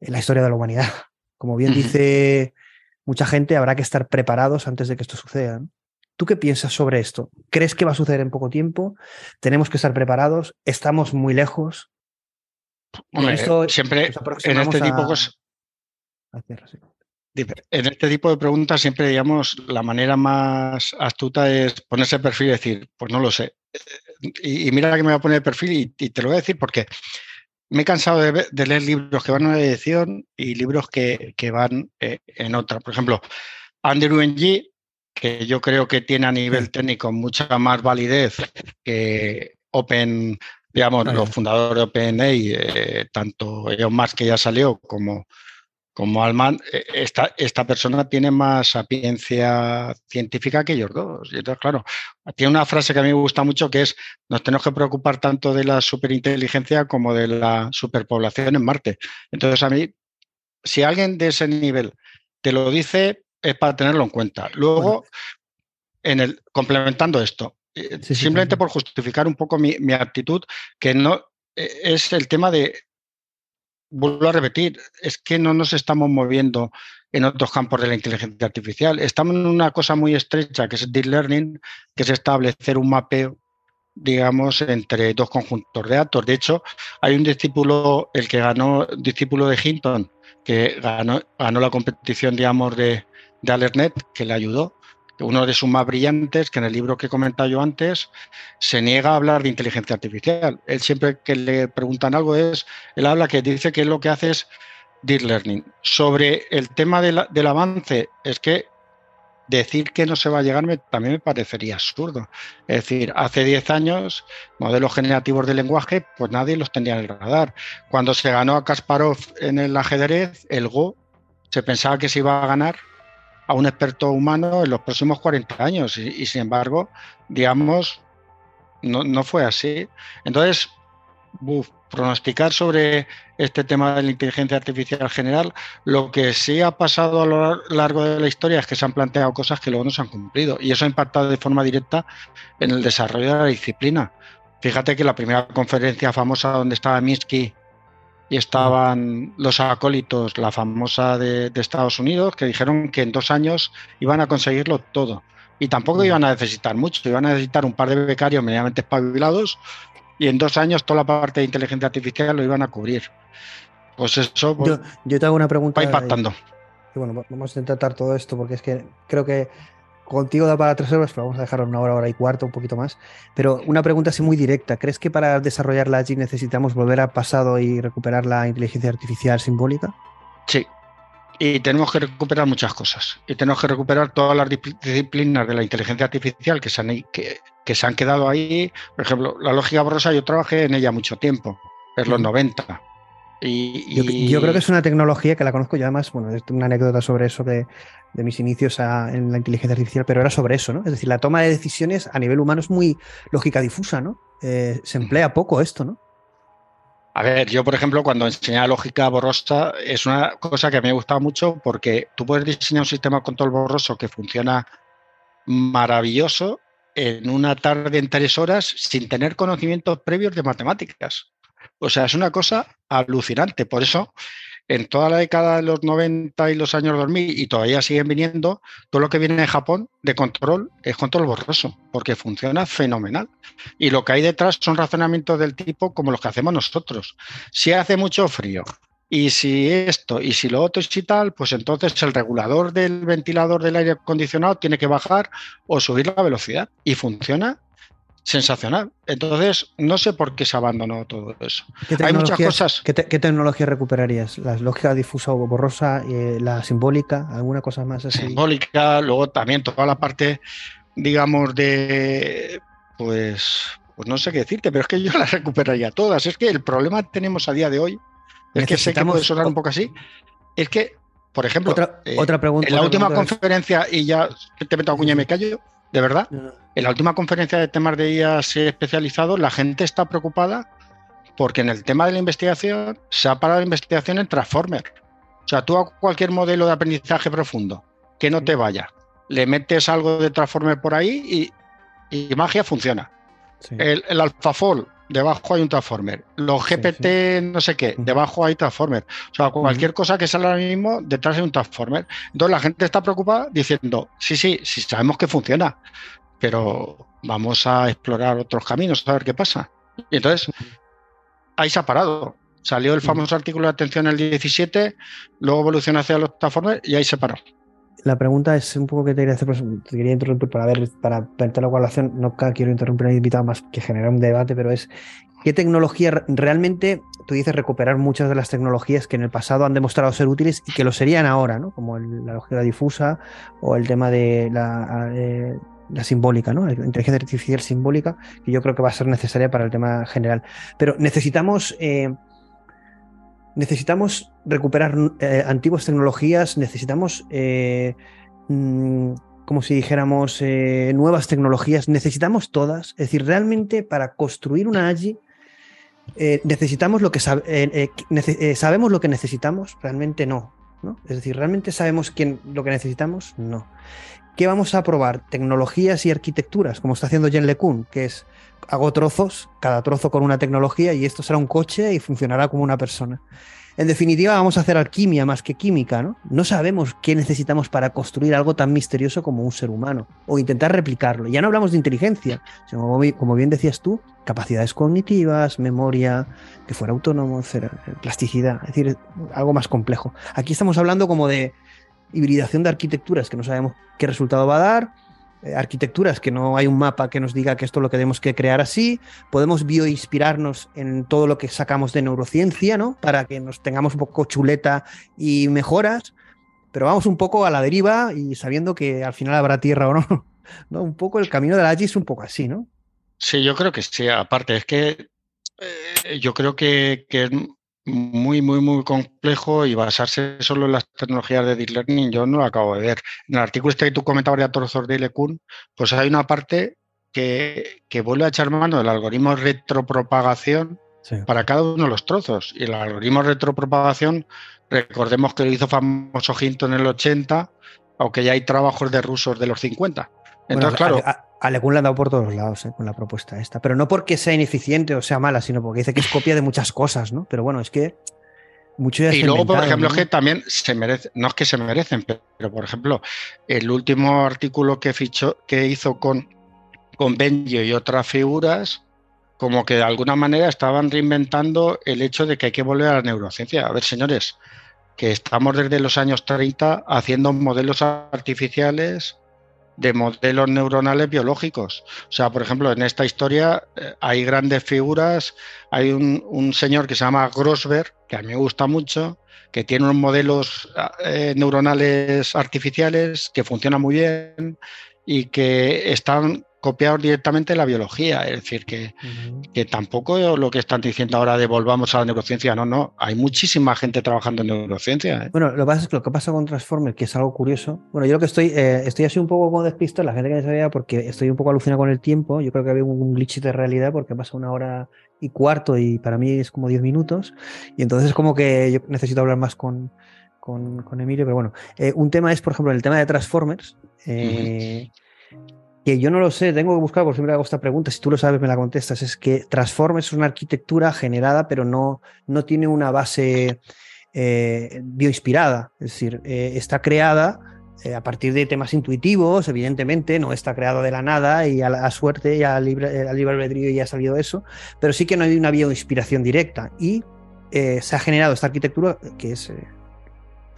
en la historia de la humanidad. Como bien dice mucha gente, habrá que estar preparados antes de que esto suceda. ¿Tú qué piensas sobre esto? ¿Crees que va a suceder en poco tiempo? ¿Tenemos que estar preparados? ¿Estamos muy lejos? siempre en este tipo de cosas. En este tipo de preguntas siempre, digamos, la manera más astuta es ponerse perfil y decir, pues no lo sé. Y, mira que me voy a poner el perfil y, te lo voy a decir porque me he cansado de, leer libros que van en una edición y libros que, van eh, en otra. Por ejemplo, Andrew Ng, que yo creo que tiene a nivel técnico mucha más validez que Open, digamos, los fundadores de OpenAI, eh, tanto Elon Musk que ya salió como como Alman, eh, esta, esta persona tiene más sapiencia científica que ellos dos. Y entonces, claro, tiene una frase que a mí me gusta mucho que es, nos tenemos que preocupar tanto de la superinteligencia como de la superpoblación en Marte. Entonces, a mí, si alguien de ese nivel te lo dice, es para tenerlo en cuenta. Luego, en el, complementando esto, eh, simplemente por justificar un poco mi, mi actitud, que no eh, es el tema de vuelvo a repetir, es que no nos estamos moviendo en otros campos de la inteligencia artificial. Estamos en una cosa muy estrecha, que es deep learning, que es establecer un mapeo, digamos, entre dos conjuntos de datos. De hecho, hay un discípulo, el que ganó, discípulo de Hinton, que ganó, ganó la competición, digamos, de, de AlertNet, que le ayudó uno de sus más brillantes, que en el libro que he yo antes, se niega a hablar de inteligencia artificial. Él siempre que le preguntan algo es, él habla que dice que lo que hace es deep learning. Sobre el tema del avance, es que decir que no se va a llegar también me parecería absurdo. Es decir, hace 10 años, modelos generativos de lenguaje, pues nadie los tenía en el radar. Cuando se ganó a Kasparov en el ajedrez, el Go, se pensaba que se iba a ganar a un experto humano en los próximos 40 años y, sin embargo, digamos, no, fue así. Entonces, pronosticar sobre este tema de la inteligencia artificial general, lo que sí ha pasado a lo largo de la historia es que se han planteado cosas que luego no se han cumplido y eso ha impactado de forma directa en el desarrollo de la disciplina. Fíjate que la primera conferencia famosa donde estaba Minsky y estaban los acólitos, la famosa de, Estados Unidos, que dijeron que en dos años iban a conseguirlo todo. Y tampoco iban a necesitar mucho, iban a necesitar un par de becarios medianamente espabilados y en dos años toda la parte de inteligencia artificial lo iban a cubrir. Pues eso pues, yo, te hago una pregunta. Va impactando. bueno, vamos a intentar todo esto porque es que creo que contigo da para tres horas, pero vamos a dejarlo una hora, hora y cuarto, un poquito más. Pero una pregunta así muy directa. ¿Crees que para desarrollar la AGI necesitamos volver al pasado y recuperar la inteligencia artificial simbólica? Sí. Y tenemos que recuperar muchas cosas. Y tenemos que recuperar todas las disciplinas de la inteligencia artificial que se han, que, se han quedado ahí. Por ejemplo, la lógica borrosa, yo trabajé en ella mucho tiempo, en los 90. Y, Yo, creo que es una tecnología que la conozco yo además, bueno, es una anécdota sobre eso de, mis inicios en la inteligencia artificial, pero era sobre eso, ¿no? Es decir, la toma de decisiones a nivel humano es muy lógica difusa, ¿no? Eh, se emplea poco esto, ¿no? A ver, yo por ejemplo cuando enseñaba lógica borrosa es una cosa que me ha gustado mucho porque tú puedes diseñar un sistema de control borroso que funciona maravilloso en una tarde en tres horas sin tener conocimientos previos de matemáticas. O sea, es una cosa alucinante. Por eso, en toda la década de los 90 y los años 2000, y todavía siguen viniendo, todo lo que viene de Japón de control es control borroso, porque funciona fenomenal. Y lo que hay detrás son razonamientos del tipo como los que hacemos nosotros. Si hace mucho frío, y si esto, y si lo otro y tal, pues entonces el regulador del ventilador del aire acondicionado tiene que bajar o subir la velocidad. Y funciona sensacional. Entonces, no sé por qué se abandonó todo eso. Hay muchas cosas. ¿qué, tecnología recuperarías? ¿La lógica difusa o borrosa, eh, la simbólica, alguna cosa más así? Simbólica, luego también toda la parte, digamos, de. Pues, pues no sé qué decirte, pero es que yo las recuperaría todas. Es que el problema que tenemos a día de hoy es que sé que puede sonar un poco así. Es que, por ejemplo, otra, eh, otra pregunta, en la última conferencia, y ya te meto a cuña y me callo, de verdad, en la última conferencia de temas de IAS especializados, la gente está preocupada porque en el tema de la investigación se ha parado la investigación en Transformer. O sea, tú a cualquier modelo de aprendizaje profundo que no te vaya, le metes algo de Transformer por ahí y, magia funciona. El, el AlphaFold debajo hay un transformer. Los GPT, no sé qué, debajo hay transformer. O sea, cualquier cosa que salga ahora mismo, detrás hay un transformer. Entonces la gente está preocupada diciendo, sí, sí, sí, sabemos que funciona, pero vamos a explorar otros caminos, a ver qué pasa. Y entonces, ahí se ha parado. Salió el famoso artículo de atención el 17, luego evolucionó hacia los transformers y ahí se paró la pregunta es un poco que te quería hacer, pues, te quería interrumpir para ver, para verte la evaluación. No quiero interrumpir a invitado más que generar un debate, pero es qué tecnología realmente, tú dices recuperar muchas de las tecnologías que en el pasado han demostrado ser útiles y que lo serían ahora, ¿no? Como la lógica difusa o el tema de la, eh, la simbólica, ¿no? La inteligencia artificial simbólica, que yo creo que va a ser necesaria para el tema general. Pero necesitamos eh, necesitamos recuperar eh, antiguas tecnologías, necesitamos, eh, mm, como si dijéramos, eh, nuevas tecnologías, necesitamos todas. Es decir, realmente para construir una AGI necesitamos lo que sabemos lo que necesitamos, realmente no, no. Es decir, ¿realmente sabemos quién, lo que necesitamos? No. ¿Qué vamos a probar? Tecnologías y arquitecturas, como está haciendo Jen LeCun, que es hago trozos, cada trozo con una tecnología y esto será un coche y funcionará como una persona. En definitiva, vamos a hacer alquimia más que química, ¿no? No sabemos qué necesitamos para construir algo tan misterioso como un ser humano o intentar replicarlo. Ya no hablamos de inteligencia, sino como bien decías tú, capacidades cognitivas, memoria, que fuera autónomo, plasticidad, es decir, algo más complejo. Aquí estamos hablando como de hibridación de arquitecturas que no sabemos qué resultado va a dar, eh, arquitecturas que no hay un mapa que nos diga que esto lo tenemos que crear así, podemos bioinspirarnos en todo lo que sacamos de neurociencia, ¿no? Para que nos tengamos un poco chuleta y mejoras, pero vamos un poco a la deriva y sabiendo que al final habrá tierra o no, ¿no? Un poco el camino de la AGI es un poco así, ¿no? Sí, yo creo que sí, aparte es que eh, yo creo que, que muy, muy, muy complejo y basarse solo en las tecnologías de deep learning, yo no lo acabo de ver. En el artículo este que tú comentabas de trozos de Lecun, pues hay una parte que, que, vuelve a echar mano del algoritmo retropropagación para cada uno de los trozos. Y el algoritmo retropropagación, recordemos que lo hizo famoso Hinton en el 80, aunque ya hay trabajos de rusos de los 50. Entonces, claro. A, le han dado por todos lados eh, con la propuesta esta. Pero no porque sea ineficiente o sea mala, sino porque dice que es copia de muchas cosas, ¿no? Pero bueno, es que mucho ya Y luego, por ejemplo, que también se merece, no es que se merecen, pero, por ejemplo, el último artículo que fichó, que hizo con, con Benji y otras figuras, como que de alguna manera estaban reinventando el hecho de que hay que volver a la neurociencia. A ver, señores, que estamos desde los años 30 haciendo modelos artificiales de modelos neuronales biológicos. O sea, por ejemplo, en esta historia eh, hay grandes figuras. Hay un, señor que se llama Grosberg, que a mí me gusta mucho, que tiene unos modelos eh, neuronales artificiales que funcionan muy bien y que están copiados directamente la biología. Es decir, que, que tampoco lo que están diciendo ahora de volvamos a la neurociencia, no, no. Hay muchísima gente trabajando en neurociencia. ¿eh? Bueno, lo que pasa es que lo que pasa con Transformers, que es algo curioso. Bueno, yo lo que estoy, eh, estoy así un poco como despistado, la gente que me sabía, porque estoy un poco alucinado con el tiempo. Yo creo que había un glitch de realidad porque pasa una hora y cuarto y para mí es como 10 minutos. Y entonces como que yo necesito hablar más con, con, con Emilio, pero bueno. Eh, un tema es, por ejemplo, el tema de Transformers. Que yo no lo sé, tengo que buscar, por siempre hago esta pregunta, si tú lo sabes me la contestas, es que Transformers es una arquitectura generada, pero no, no tiene una base eh, bioinspirada, es decir, eh, está creada eh, a partir de temas intuitivos, evidentemente, no está creado de la nada y a suerte y al libre albedrío ya ha salido eso, pero sí que no hay una bioinspiración directa. Y se ha generado esta arquitectura que es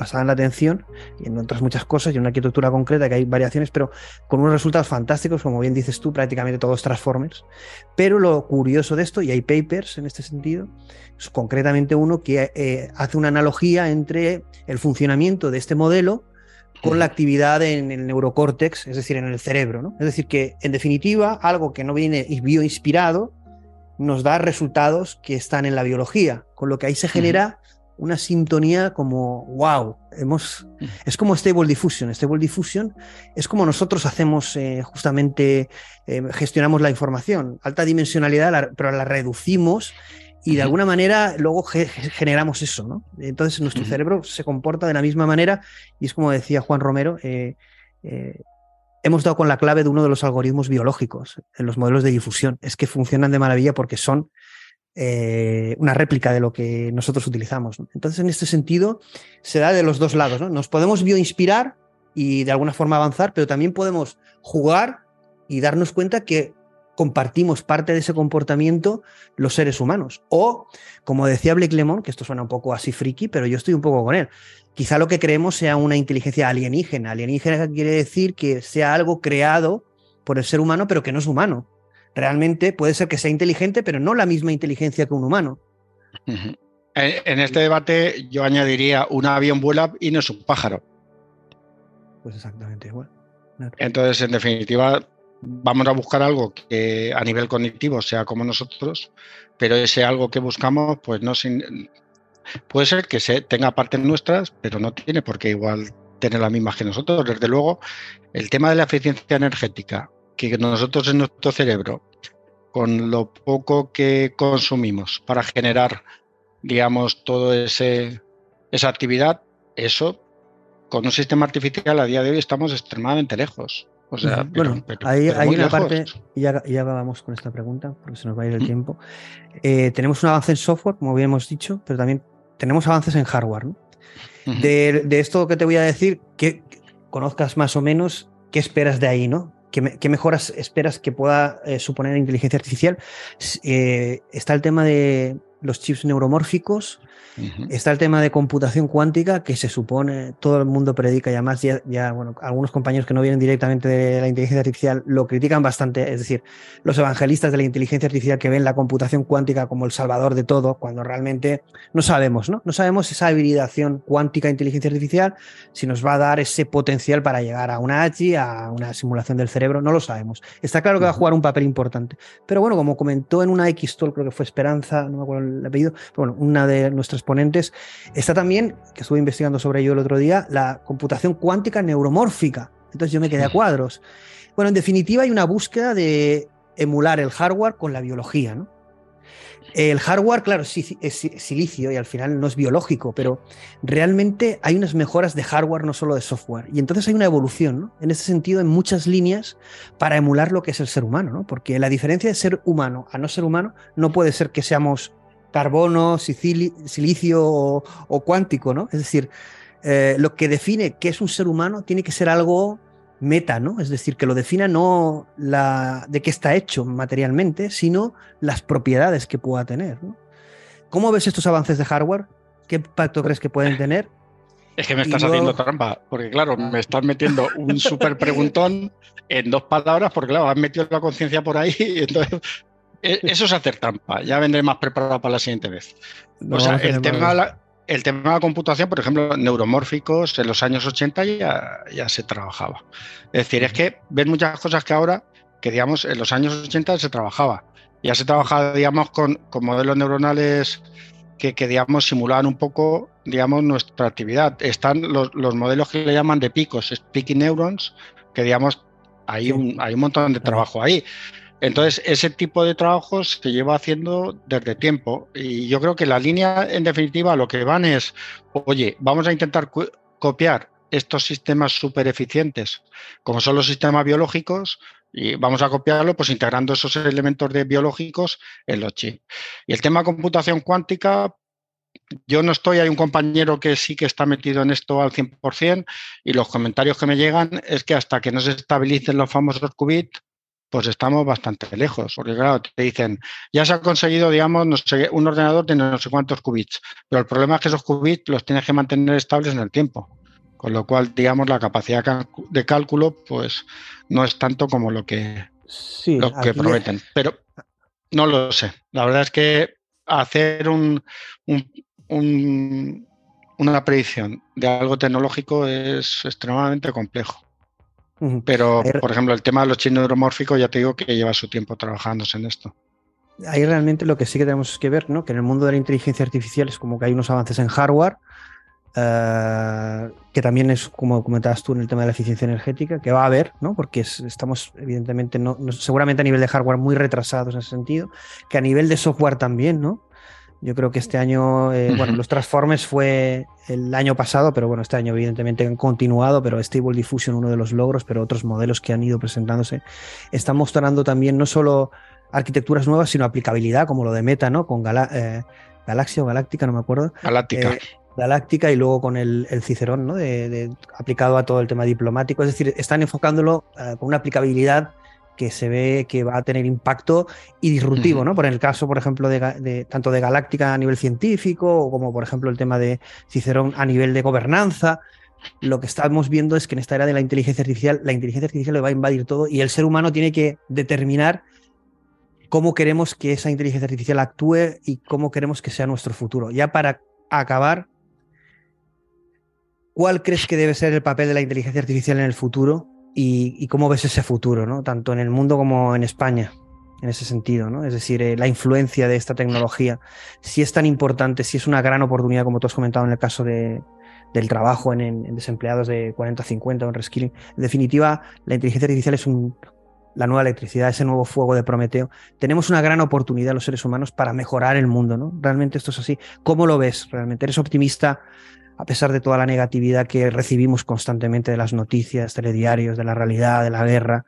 basada en la atención y en otras muchas cosas y en una arquitectura concreta que hay variaciones, pero con unos resultados fantásticos, como bien dices tú, prácticamente todos Transformers. Pero lo curioso de esto, y hay papers en este sentido, es concretamente uno que eh, hace una analogía entre el funcionamiento de este modelo con la actividad en el neurocórtex, es decir, en el cerebro. ¿no? Es decir, que en definitiva, algo que no viene bioinspirado nos da resultados que están en la biología, con lo que ahí se genera una sintonía como, wow, hemos, es como Stable Diffusion. Stable Diffusion es como nosotros hacemos eh, justamente, eh, gestionamos la información, alta dimensionalidad, pero la reducimos y de alguna manera luego generamos eso, ¿no? Entonces nuestro cerebro se comporta de la misma manera y es como decía Juan Romero, eh, hemos dado con la clave de uno de los algoritmos biológicos en los modelos de difusión. Es que funcionan de maravilla porque son eh, una réplica de lo que nosotros utilizamos. Entonces, en este sentido, se da de los dos lados. Nos podemos bioinspirar y de alguna forma avanzar, pero también podemos jugar y darnos cuenta que compartimos parte de ese comportamiento los seres humanos. O, como decía Blake Lemon, que esto suena un poco así friki, pero yo estoy un poco con él, quizá lo que creemos sea una inteligencia alienígena. Alienígena quiere decir que sea algo creado por el ser humano, pero que no es humano realmente puede ser que sea inteligente, pero no la misma inteligencia que un humano. En este debate yo añadiría un avión vuela y no es un pájaro. Pues exactamente igual. Entonces, en definitiva, vamos a buscar algo que a nivel cognitivo sea como nosotros, pero ese algo que buscamos, pues no sin, puede ser que se tenga partes nuestras, pero no tiene por qué igual tener las mismas que nosotros. Desde luego, el tema de la eficiencia energética que nosotros en nuestro cerebro, con lo poco que consumimos para generar, digamos, toda esa actividad, eso, con un sistema artificial a día de hoy estamos extremadamente lejos. O sea, bueno, hay, una parte, y ya, ya, acabamos con esta pregunta, porque se nos va a ir el tiempo. Eh, tenemos un avance en software, como bien hemos dicho, pero también tenemos avances en hardware. de, de, esto que te voy a decir, que conozcas más o menos qué esperas de ahí, ¿no? ¿Qué, mejoras esperas que pueda eh, suponer inteligencia artificial? Eh, está el tema de los chips neuromórficos, Está el tema de computación cuántica, que se supone, todo el mundo predica, y además ya, bueno, algunos compañeros que no vienen directamente de la inteligencia artificial lo critican bastante, es decir, los evangelistas de la inteligencia artificial que ven la computación cuántica como el salvador de todo, cuando realmente no sabemos, ¿no? No sabemos esa hibridación cuántica e inteligencia artificial, si nos va a dar ese potencial para llegar a una AGI, a una simulación del cerebro, no lo sabemos. Está claro que va a jugar un papel importante. Pero bueno, como comentó en una X-Talk, creo que fue Esperanza, no me acuerdo el apellido, bueno, una de nuestras ponentes, está también, que estuve investigando sobre ello el otro día, la computación cuántica neuromórfica. Entonces yo me quedé a cuadros. Bueno, en definitiva hay una búsqueda de emular el hardware con la biología, ¿no? El hardware, claro, sí es silicio y al final no es biológico, pero realmente hay unas mejoras de hardware, no solo de software. Y entonces hay una evolución, ¿no? En ese sentido, en muchas líneas para emular lo que es el ser humano, ¿no? Porque la diferencia de ser humano a no ser humano no puede ser que seamos carbono, silicio o, cuántico, ¿no? Es decir, eh, lo que define qué es un ser humano tiene que ser algo meta, ¿no? Es decir, que lo defina no la, de qué está hecho materialmente, sino las propiedades que pueda tener. ¿Cómo ves estos avances de hardware? ¿Qué impacto crees que pueden tener? Es que me estás haciendo trampa, porque claro, me estás metiendo un súper preguntón en dos palabras, porque claro, has metido la conciencia por ahí, y entonces eso es hacer trampa. Ya vendré más preparado para la siguiente vez. o sea, el tema, la, el tema de la computación, por ejemplo, neuromórficos, en los años 80 ya, ya se trabajaba. Es decir, es que ves muchas cosas que ahora que digamos en los años 80 se trabajaba. Ya se trabajaba, digamos, con, con modelos neuronales que, que, digamos, simulaban un poco, digamos, nuestra actividad. Están los, los modelos que le llaman de picos, speaking neurons, que, digamos, hay un, hay un montón de trabajo ahí. Entonces, ese tipo de trabajos se lleva haciendo desde tiempo. Y yo creo que la línea, en definitiva, lo que van es, oye, vamos a intentar copiar estos sistemas súper eficientes, como son los sistemas biológicos, y vamos a copiarlo pues integrando esos elementos de biológicos en los chips. Y el tema computación cuántica, yo no estoy, hay un compañero que sí que está metido en esto al 100% y los comentarios que me llegan es que hasta que no se estabilicen los famosos qubits, pues estamos bastante lejos, porque claro, te dicen, ya se ha conseguido, digamos, no sé, un ordenador de no sé cuántos qubits, pero el problema es que esos qubits los tienes que mantener estables en el tiempo. Con lo cual, digamos, la capacidad de cálculo, pues no es tanto como lo que, lo que prometen. Pero no lo sé. La verdad es que hacer un, un, una predicción de algo tecnológico es extremadamente complejo. Pero, por ejemplo, el tema de los chips neuromórficos, ya te digo que lleva su tiempo trabajándose en esto. Ahí realmente lo que sí que tenemos que ver, ¿no? Que en el mundo de la inteligencia artificial es como que hay unos avances en hardware, Uh, que también es como comentabas tú en el tema de la eficiencia energética, que va a haber, ¿no? porque es, estamos evidentemente, no, no, seguramente a nivel de hardware muy retrasados en ese sentido, que a nivel de software también, ¿no? Yo creo que este año, eh, bueno, los Transformers fue el año pasado, pero bueno, este año evidentemente han continuado, pero Stable Diffusion uno de los logros, pero otros modelos que han ido presentándose están mostrando también no solo arquitecturas nuevas, sino aplicabilidad, como lo de Meta, ¿no? Con Gala eh, Galaxia o Galáctica, no me acuerdo. Galáctica. Eh, Galáctica y luego con el, el Cicerón, ¿no? De, de, aplicado a todo el tema diplomático. Es decir, están enfocándolo uh, con una aplicabilidad que se ve que va a tener impacto y disruptivo, ¿no? Por el caso, por ejemplo, de, de, tanto de Galáctica a nivel científico, como por ejemplo el tema de Cicerón a nivel de gobernanza. Lo que estamos viendo es que en esta era de la inteligencia artificial, la inteligencia artificial le va a invadir todo y el ser humano tiene que determinar cómo queremos que esa inteligencia artificial actúe y cómo queremos que sea nuestro futuro. Ya para acabar, ¿cuál crees que debe ser el papel de la inteligencia artificial en el futuro? Y, cómo ves ese futuro, ¿no? Tanto en el mundo como en España, en ese sentido, ¿no? Es decir, eh, la influencia de esta tecnología, si es tan importante, si es una gran oportunidad, como tú has comentado en el caso de, del trabajo en, desempleados de 40-50 o en reskilling. En definitiva, la inteligencia artificial es un, la nueva electricidad, ese nuevo fuego de Prometeo. Tenemos una gran oportunidad los seres humanos para mejorar el mundo, ¿no? Realmente esto es así. ¿Cómo lo ves? ¿Realmente eres optimista? A pesar de toda la negatividad que recibimos constantemente de las noticias, telediarios, de la realidad, de la guerra,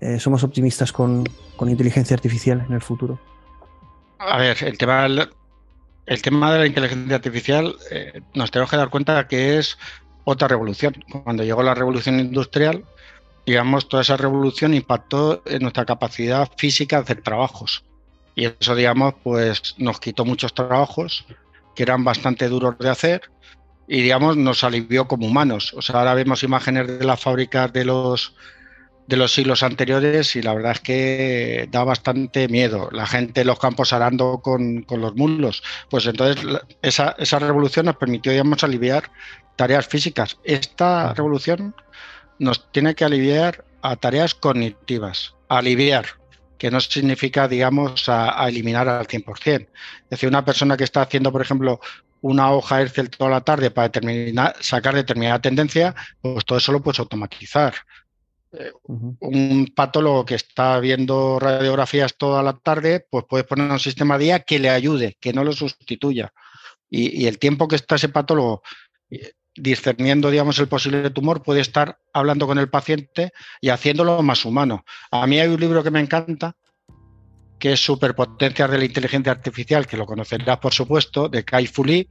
eh, somos optimistas con, con, inteligencia artificial en el futuro. A ver, el tema, el tema de la inteligencia artificial eh, nos tenemos que dar cuenta que es otra revolución. Cuando llegó la revolución industrial, digamos, toda esa revolución impactó en nuestra capacidad física de hacer trabajos. Y eso, digamos, pues nos quitó muchos trabajos que eran bastante duros de hacer y digamos nos alivió como humanos. O sea, ahora vemos imágenes de las fábricas de los de los siglos anteriores y la verdad es que da bastante miedo. La gente en los campos arando con, con los mulos. Pues entonces esa, esa, revolución nos permitió, digamos, aliviar tareas físicas. Esta revolución nos tiene que aliviar a tareas cognitivas. Aliviar, que no significa, digamos, a, a, eliminar al 100%. Es decir, una persona que está haciendo, por ejemplo, una hoja Excel toda la tarde para determinar, sacar determinada tendencia, pues todo eso lo puedes automatizar. Uh -huh. Un patólogo que está viendo radiografías toda la tarde, pues puedes poner un sistema de IA que le ayude, que no lo sustituya. Y, y el tiempo que está ese patólogo eh, discerniendo, digamos, el posible tumor, puede estar hablando con el paciente y haciéndolo más humano. A mí hay un libro que me encanta, que es Superpotencias de la Inteligencia Artificial, que lo conocerás por supuesto, de Kai Fu y,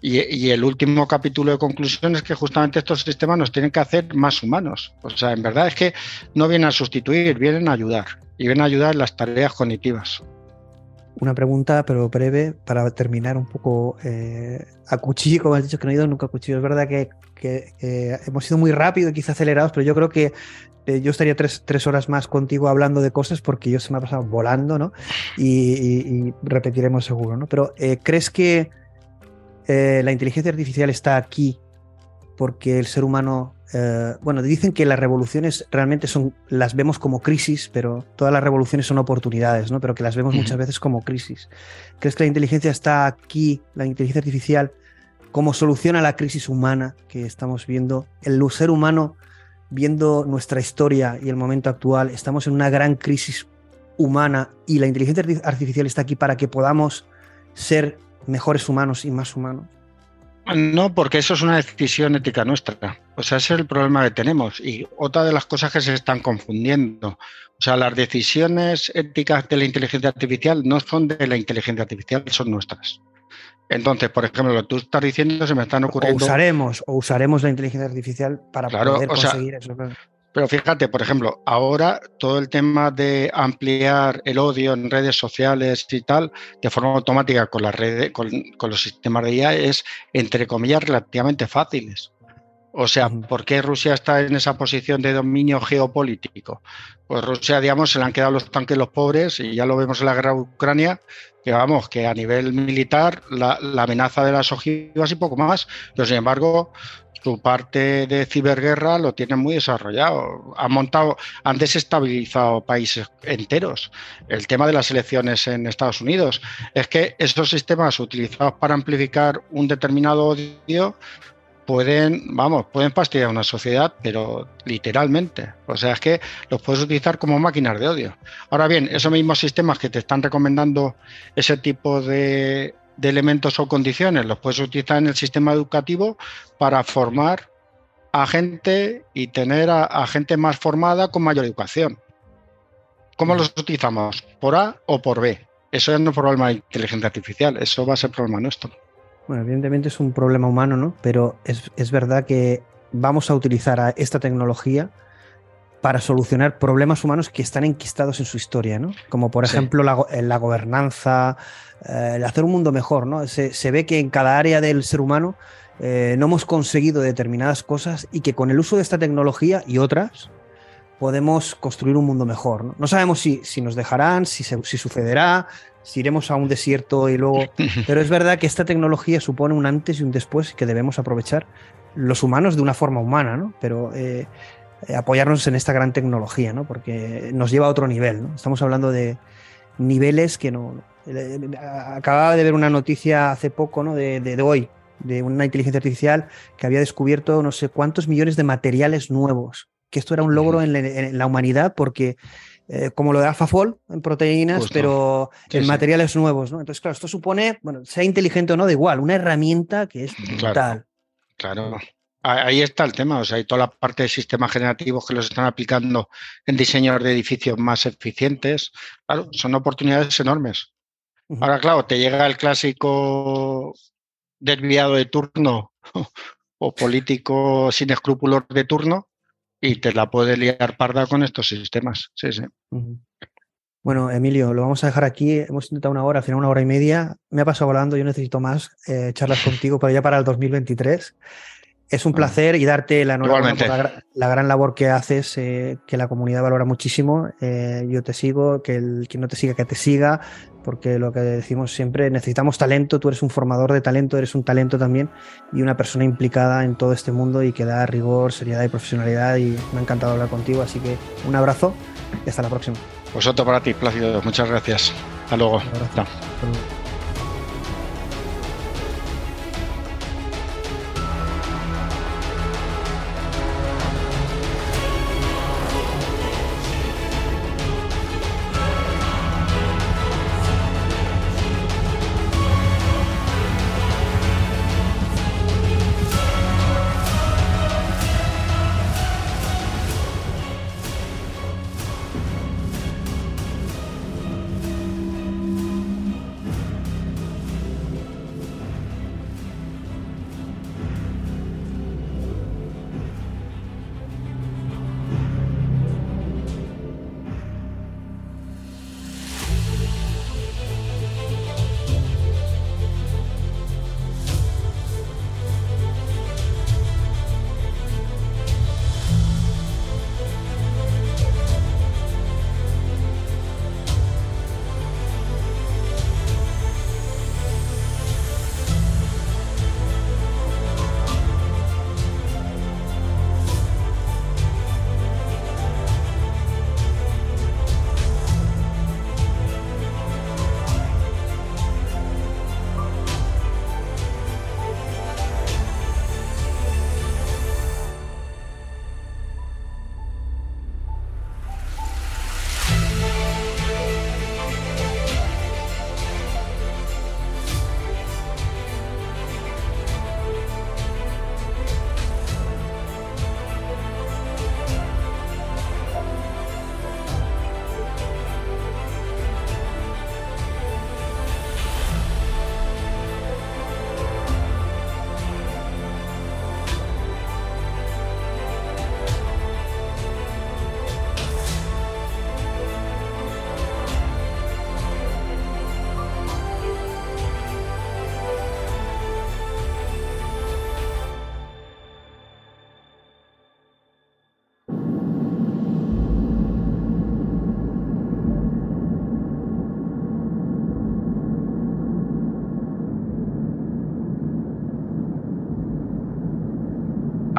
y, el último capítulo de conclusión es que justamente estos sistemas nos tienen que hacer más humanos. O sea, en verdad es que no vienen a sustituir, vienen a ayudar, y vienen a ayudar en las tareas cognitivas. Una pregunta, pero breve, para terminar un poco eh, a cuchillo, como has dicho que no he ido nunca a cuchillo. Es verdad que, hemos sido muy rápido y quizá acelerados, pero yo creo que eh, yo estaría tres, tres, horas más contigo hablando de cosas porque yo se me ha pasado volando, ¿no? Y, y, y repetiremos seguro, ¿no? Pero eh, ¿crees que eh, la inteligencia artificial está aquí porque el ser humano eh, bueno, dicen que las revoluciones realmente son, las vemos como crisis, pero todas las revoluciones son oportunidades, ¿no? Pero que las vemos muchas veces como crisis. ¿Crees que la inteligencia está aquí, la inteligencia artificial, como solución a la crisis humana que estamos viendo? El ser humano, viendo nuestra historia y el momento actual, estamos en una gran crisis humana y la inteligencia artificial está aquí para que podamos ser mejores humanos y más humanos. No, porque eso es una decisión ética nuestra. O sea, ese es el problema que tenemos. Y otra de las cosas que se están confundiendo. O sea, las decisiones éticas de la inteligencia artificial no son de la inteligencia artificial, son nuestras. Entonces, por ejemplo, lo que tú estás diciendo se me están ocurriendo. O usaremos, o usaremos la inteligencia artificial para poder conseguir eso. Pero fíjate, por ejemplo, ahora todo el tema de ampliar el odio en redes sociales y tal, de forma automática con las redes, con, los sistemas de IA, es entre comillas relativamente fáciles. O sea, ¿por qué Rusia está en esa posición de dominio geopolítico? Pues Rusia, digamos, se le han quedado los tanques los pobres y ya lo vemos en la guerra de Ucrania, que vamos, que a nivel militar la, la amenaza de las ojivas y poco más, pero sin embargo su parte de ciberguerra lo tienen muy desarrollado. Han montado, han desestabilizado países enteros. El tema de las elecciones en Estados Unidos es que esos sistemas utilizados para amplificar un determinado odio pueden, vamos, pueden fastidiar una sociedad, pero literalmente. O sea, es que los puedes utilizar como máquinas de odio. Ahora bien, esos mismos sistemas que te están recomendando ese tipo de de elementos o condiciones los puedes utilizar en el sistema educativo para formar a gente y tener a, gente más formada con mayor educación. ¿Cómo los utilizamos? ¿Por A o por B? Eso ya no es problema de inteligencia artificial, eso va a ser problema nuestro. Bueno, evidentemente es un problema humano, ¿no? Pero es, es verdad que vamos a utilizar esta tecnología para solucionar problemas humanos que están enquistados en su historia, ¿no? Como por ejemplo la, la, gobernanza, eh, el hacer un mundo mejor, ¿no? Se, ve que en cada área del ser humano eh, no hemos conseguido determinadas cosas y que con el uso de esta tecnología y otras podemos construir un mundo mejor. No, no sabemos si, si, nos dejarán, si, si sucederá, si iremos a un desierto y luego... Pero es verdad que esta tecnología supone un antes y un después que debemos aprovechar los humanos de una forma humana, ¿no? Pero eh, apoyarnos en esta gran tecnología, ¿no? Porque nos lleva a otro nivel, ¿no? Estamos hablando de niveles que no... Acababa de ver una noticia hace poco, ¿no? De, de, hoy, de una inteligencia artificial que había descubierto no sé cuántos millones de materiales nuevos, que esto era un logro en, la humanidad porque... Eh, como lo de AlphaFold en proteínas, pero en materiales nuevos, ¿no? Entonces, claro, esto supone, bueno, sea inteligente o no, da igual, una herramienta que es brutal. claro. Ahí está el tema, o sea, hay toda la parte de sistemas generativos que los están aplicando en diseños de edificios más eficientes. Claro, son oportunidades enormes. Ahora, claro, te llega el clásico desviado de turno o político sin escrúpulos de turno y te la puede liar parda con estos sistemas. Sí, sí. Bueno, Emilio, lo vamos a dejar aquí. Hemos intentado una hora, al final una hora y media. Me ha pasado volando, yo necesito más eh, charlas contigo, pero ya para el 2023. Es un placer y darte la enhorabuena por la, gran labor que haces, eh, que la comunidad valora muchísimo. Eh, yo te sigo, que el quien no te siga, que te siga, porque lo que decimos siempre, necesitamos talento, tú eres un formador de talento, eres un talento también y una persona implicada en todo este mundo y que da rigor, seriedad y profesionalidad y me ha encantado hablar contigo, así que un abrazo y hasta la próxima. Vosotros para ti, Plácido, muchas gracias. Hasta luego.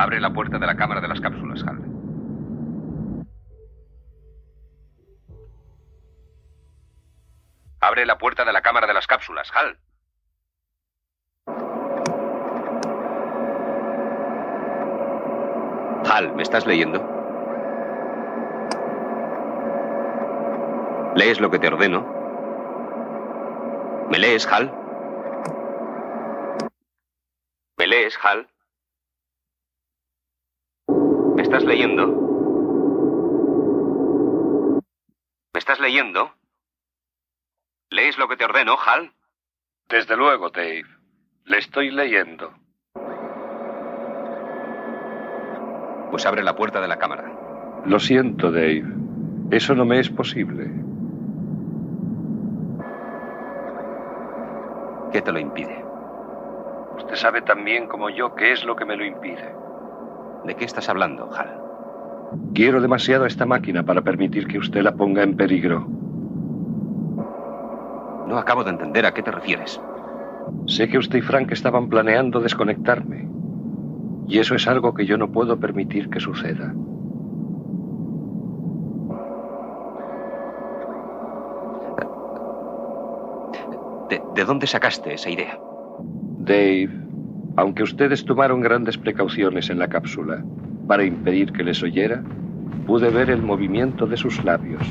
Abre la puerta de la cámara de las cápsulas, Hal. Abre la puerta de la cámara de las cápsulas, Hal. Hal, ¿me estás leyendo? ¿Lees lo que te ordeno? ¿Me lees, Hal? ¿Me lees, Hal? ¿Me estás leyendo? ¿Me estás leyendo? ¿Lees lo que te ordeno, Hal? Desde luego, Dave. Le estoy leyendo. Pues abre la puerta de la cámara. Lo siento, Dave. Eso no me es posible. ¿Qué te lo impide? Usted sabe tan bien como yo qué es lo que me lo impide. ¿De qué estás hablando, Hal? Quiero demasiado esta máquina para permitir que usted la ponga en peligro. No acabo de entender a qué te refieres. Sé que usted y Frank estaban planeando desconectarme. Y eso es algo que yo no puedo permitir que suceda. ¿De, de dónde sacaste esa idea? Dave, aunque ustedes tomaron grandes precauciones en la cápsula para impedir que les oyera, pude ver el movimiento de sus labios.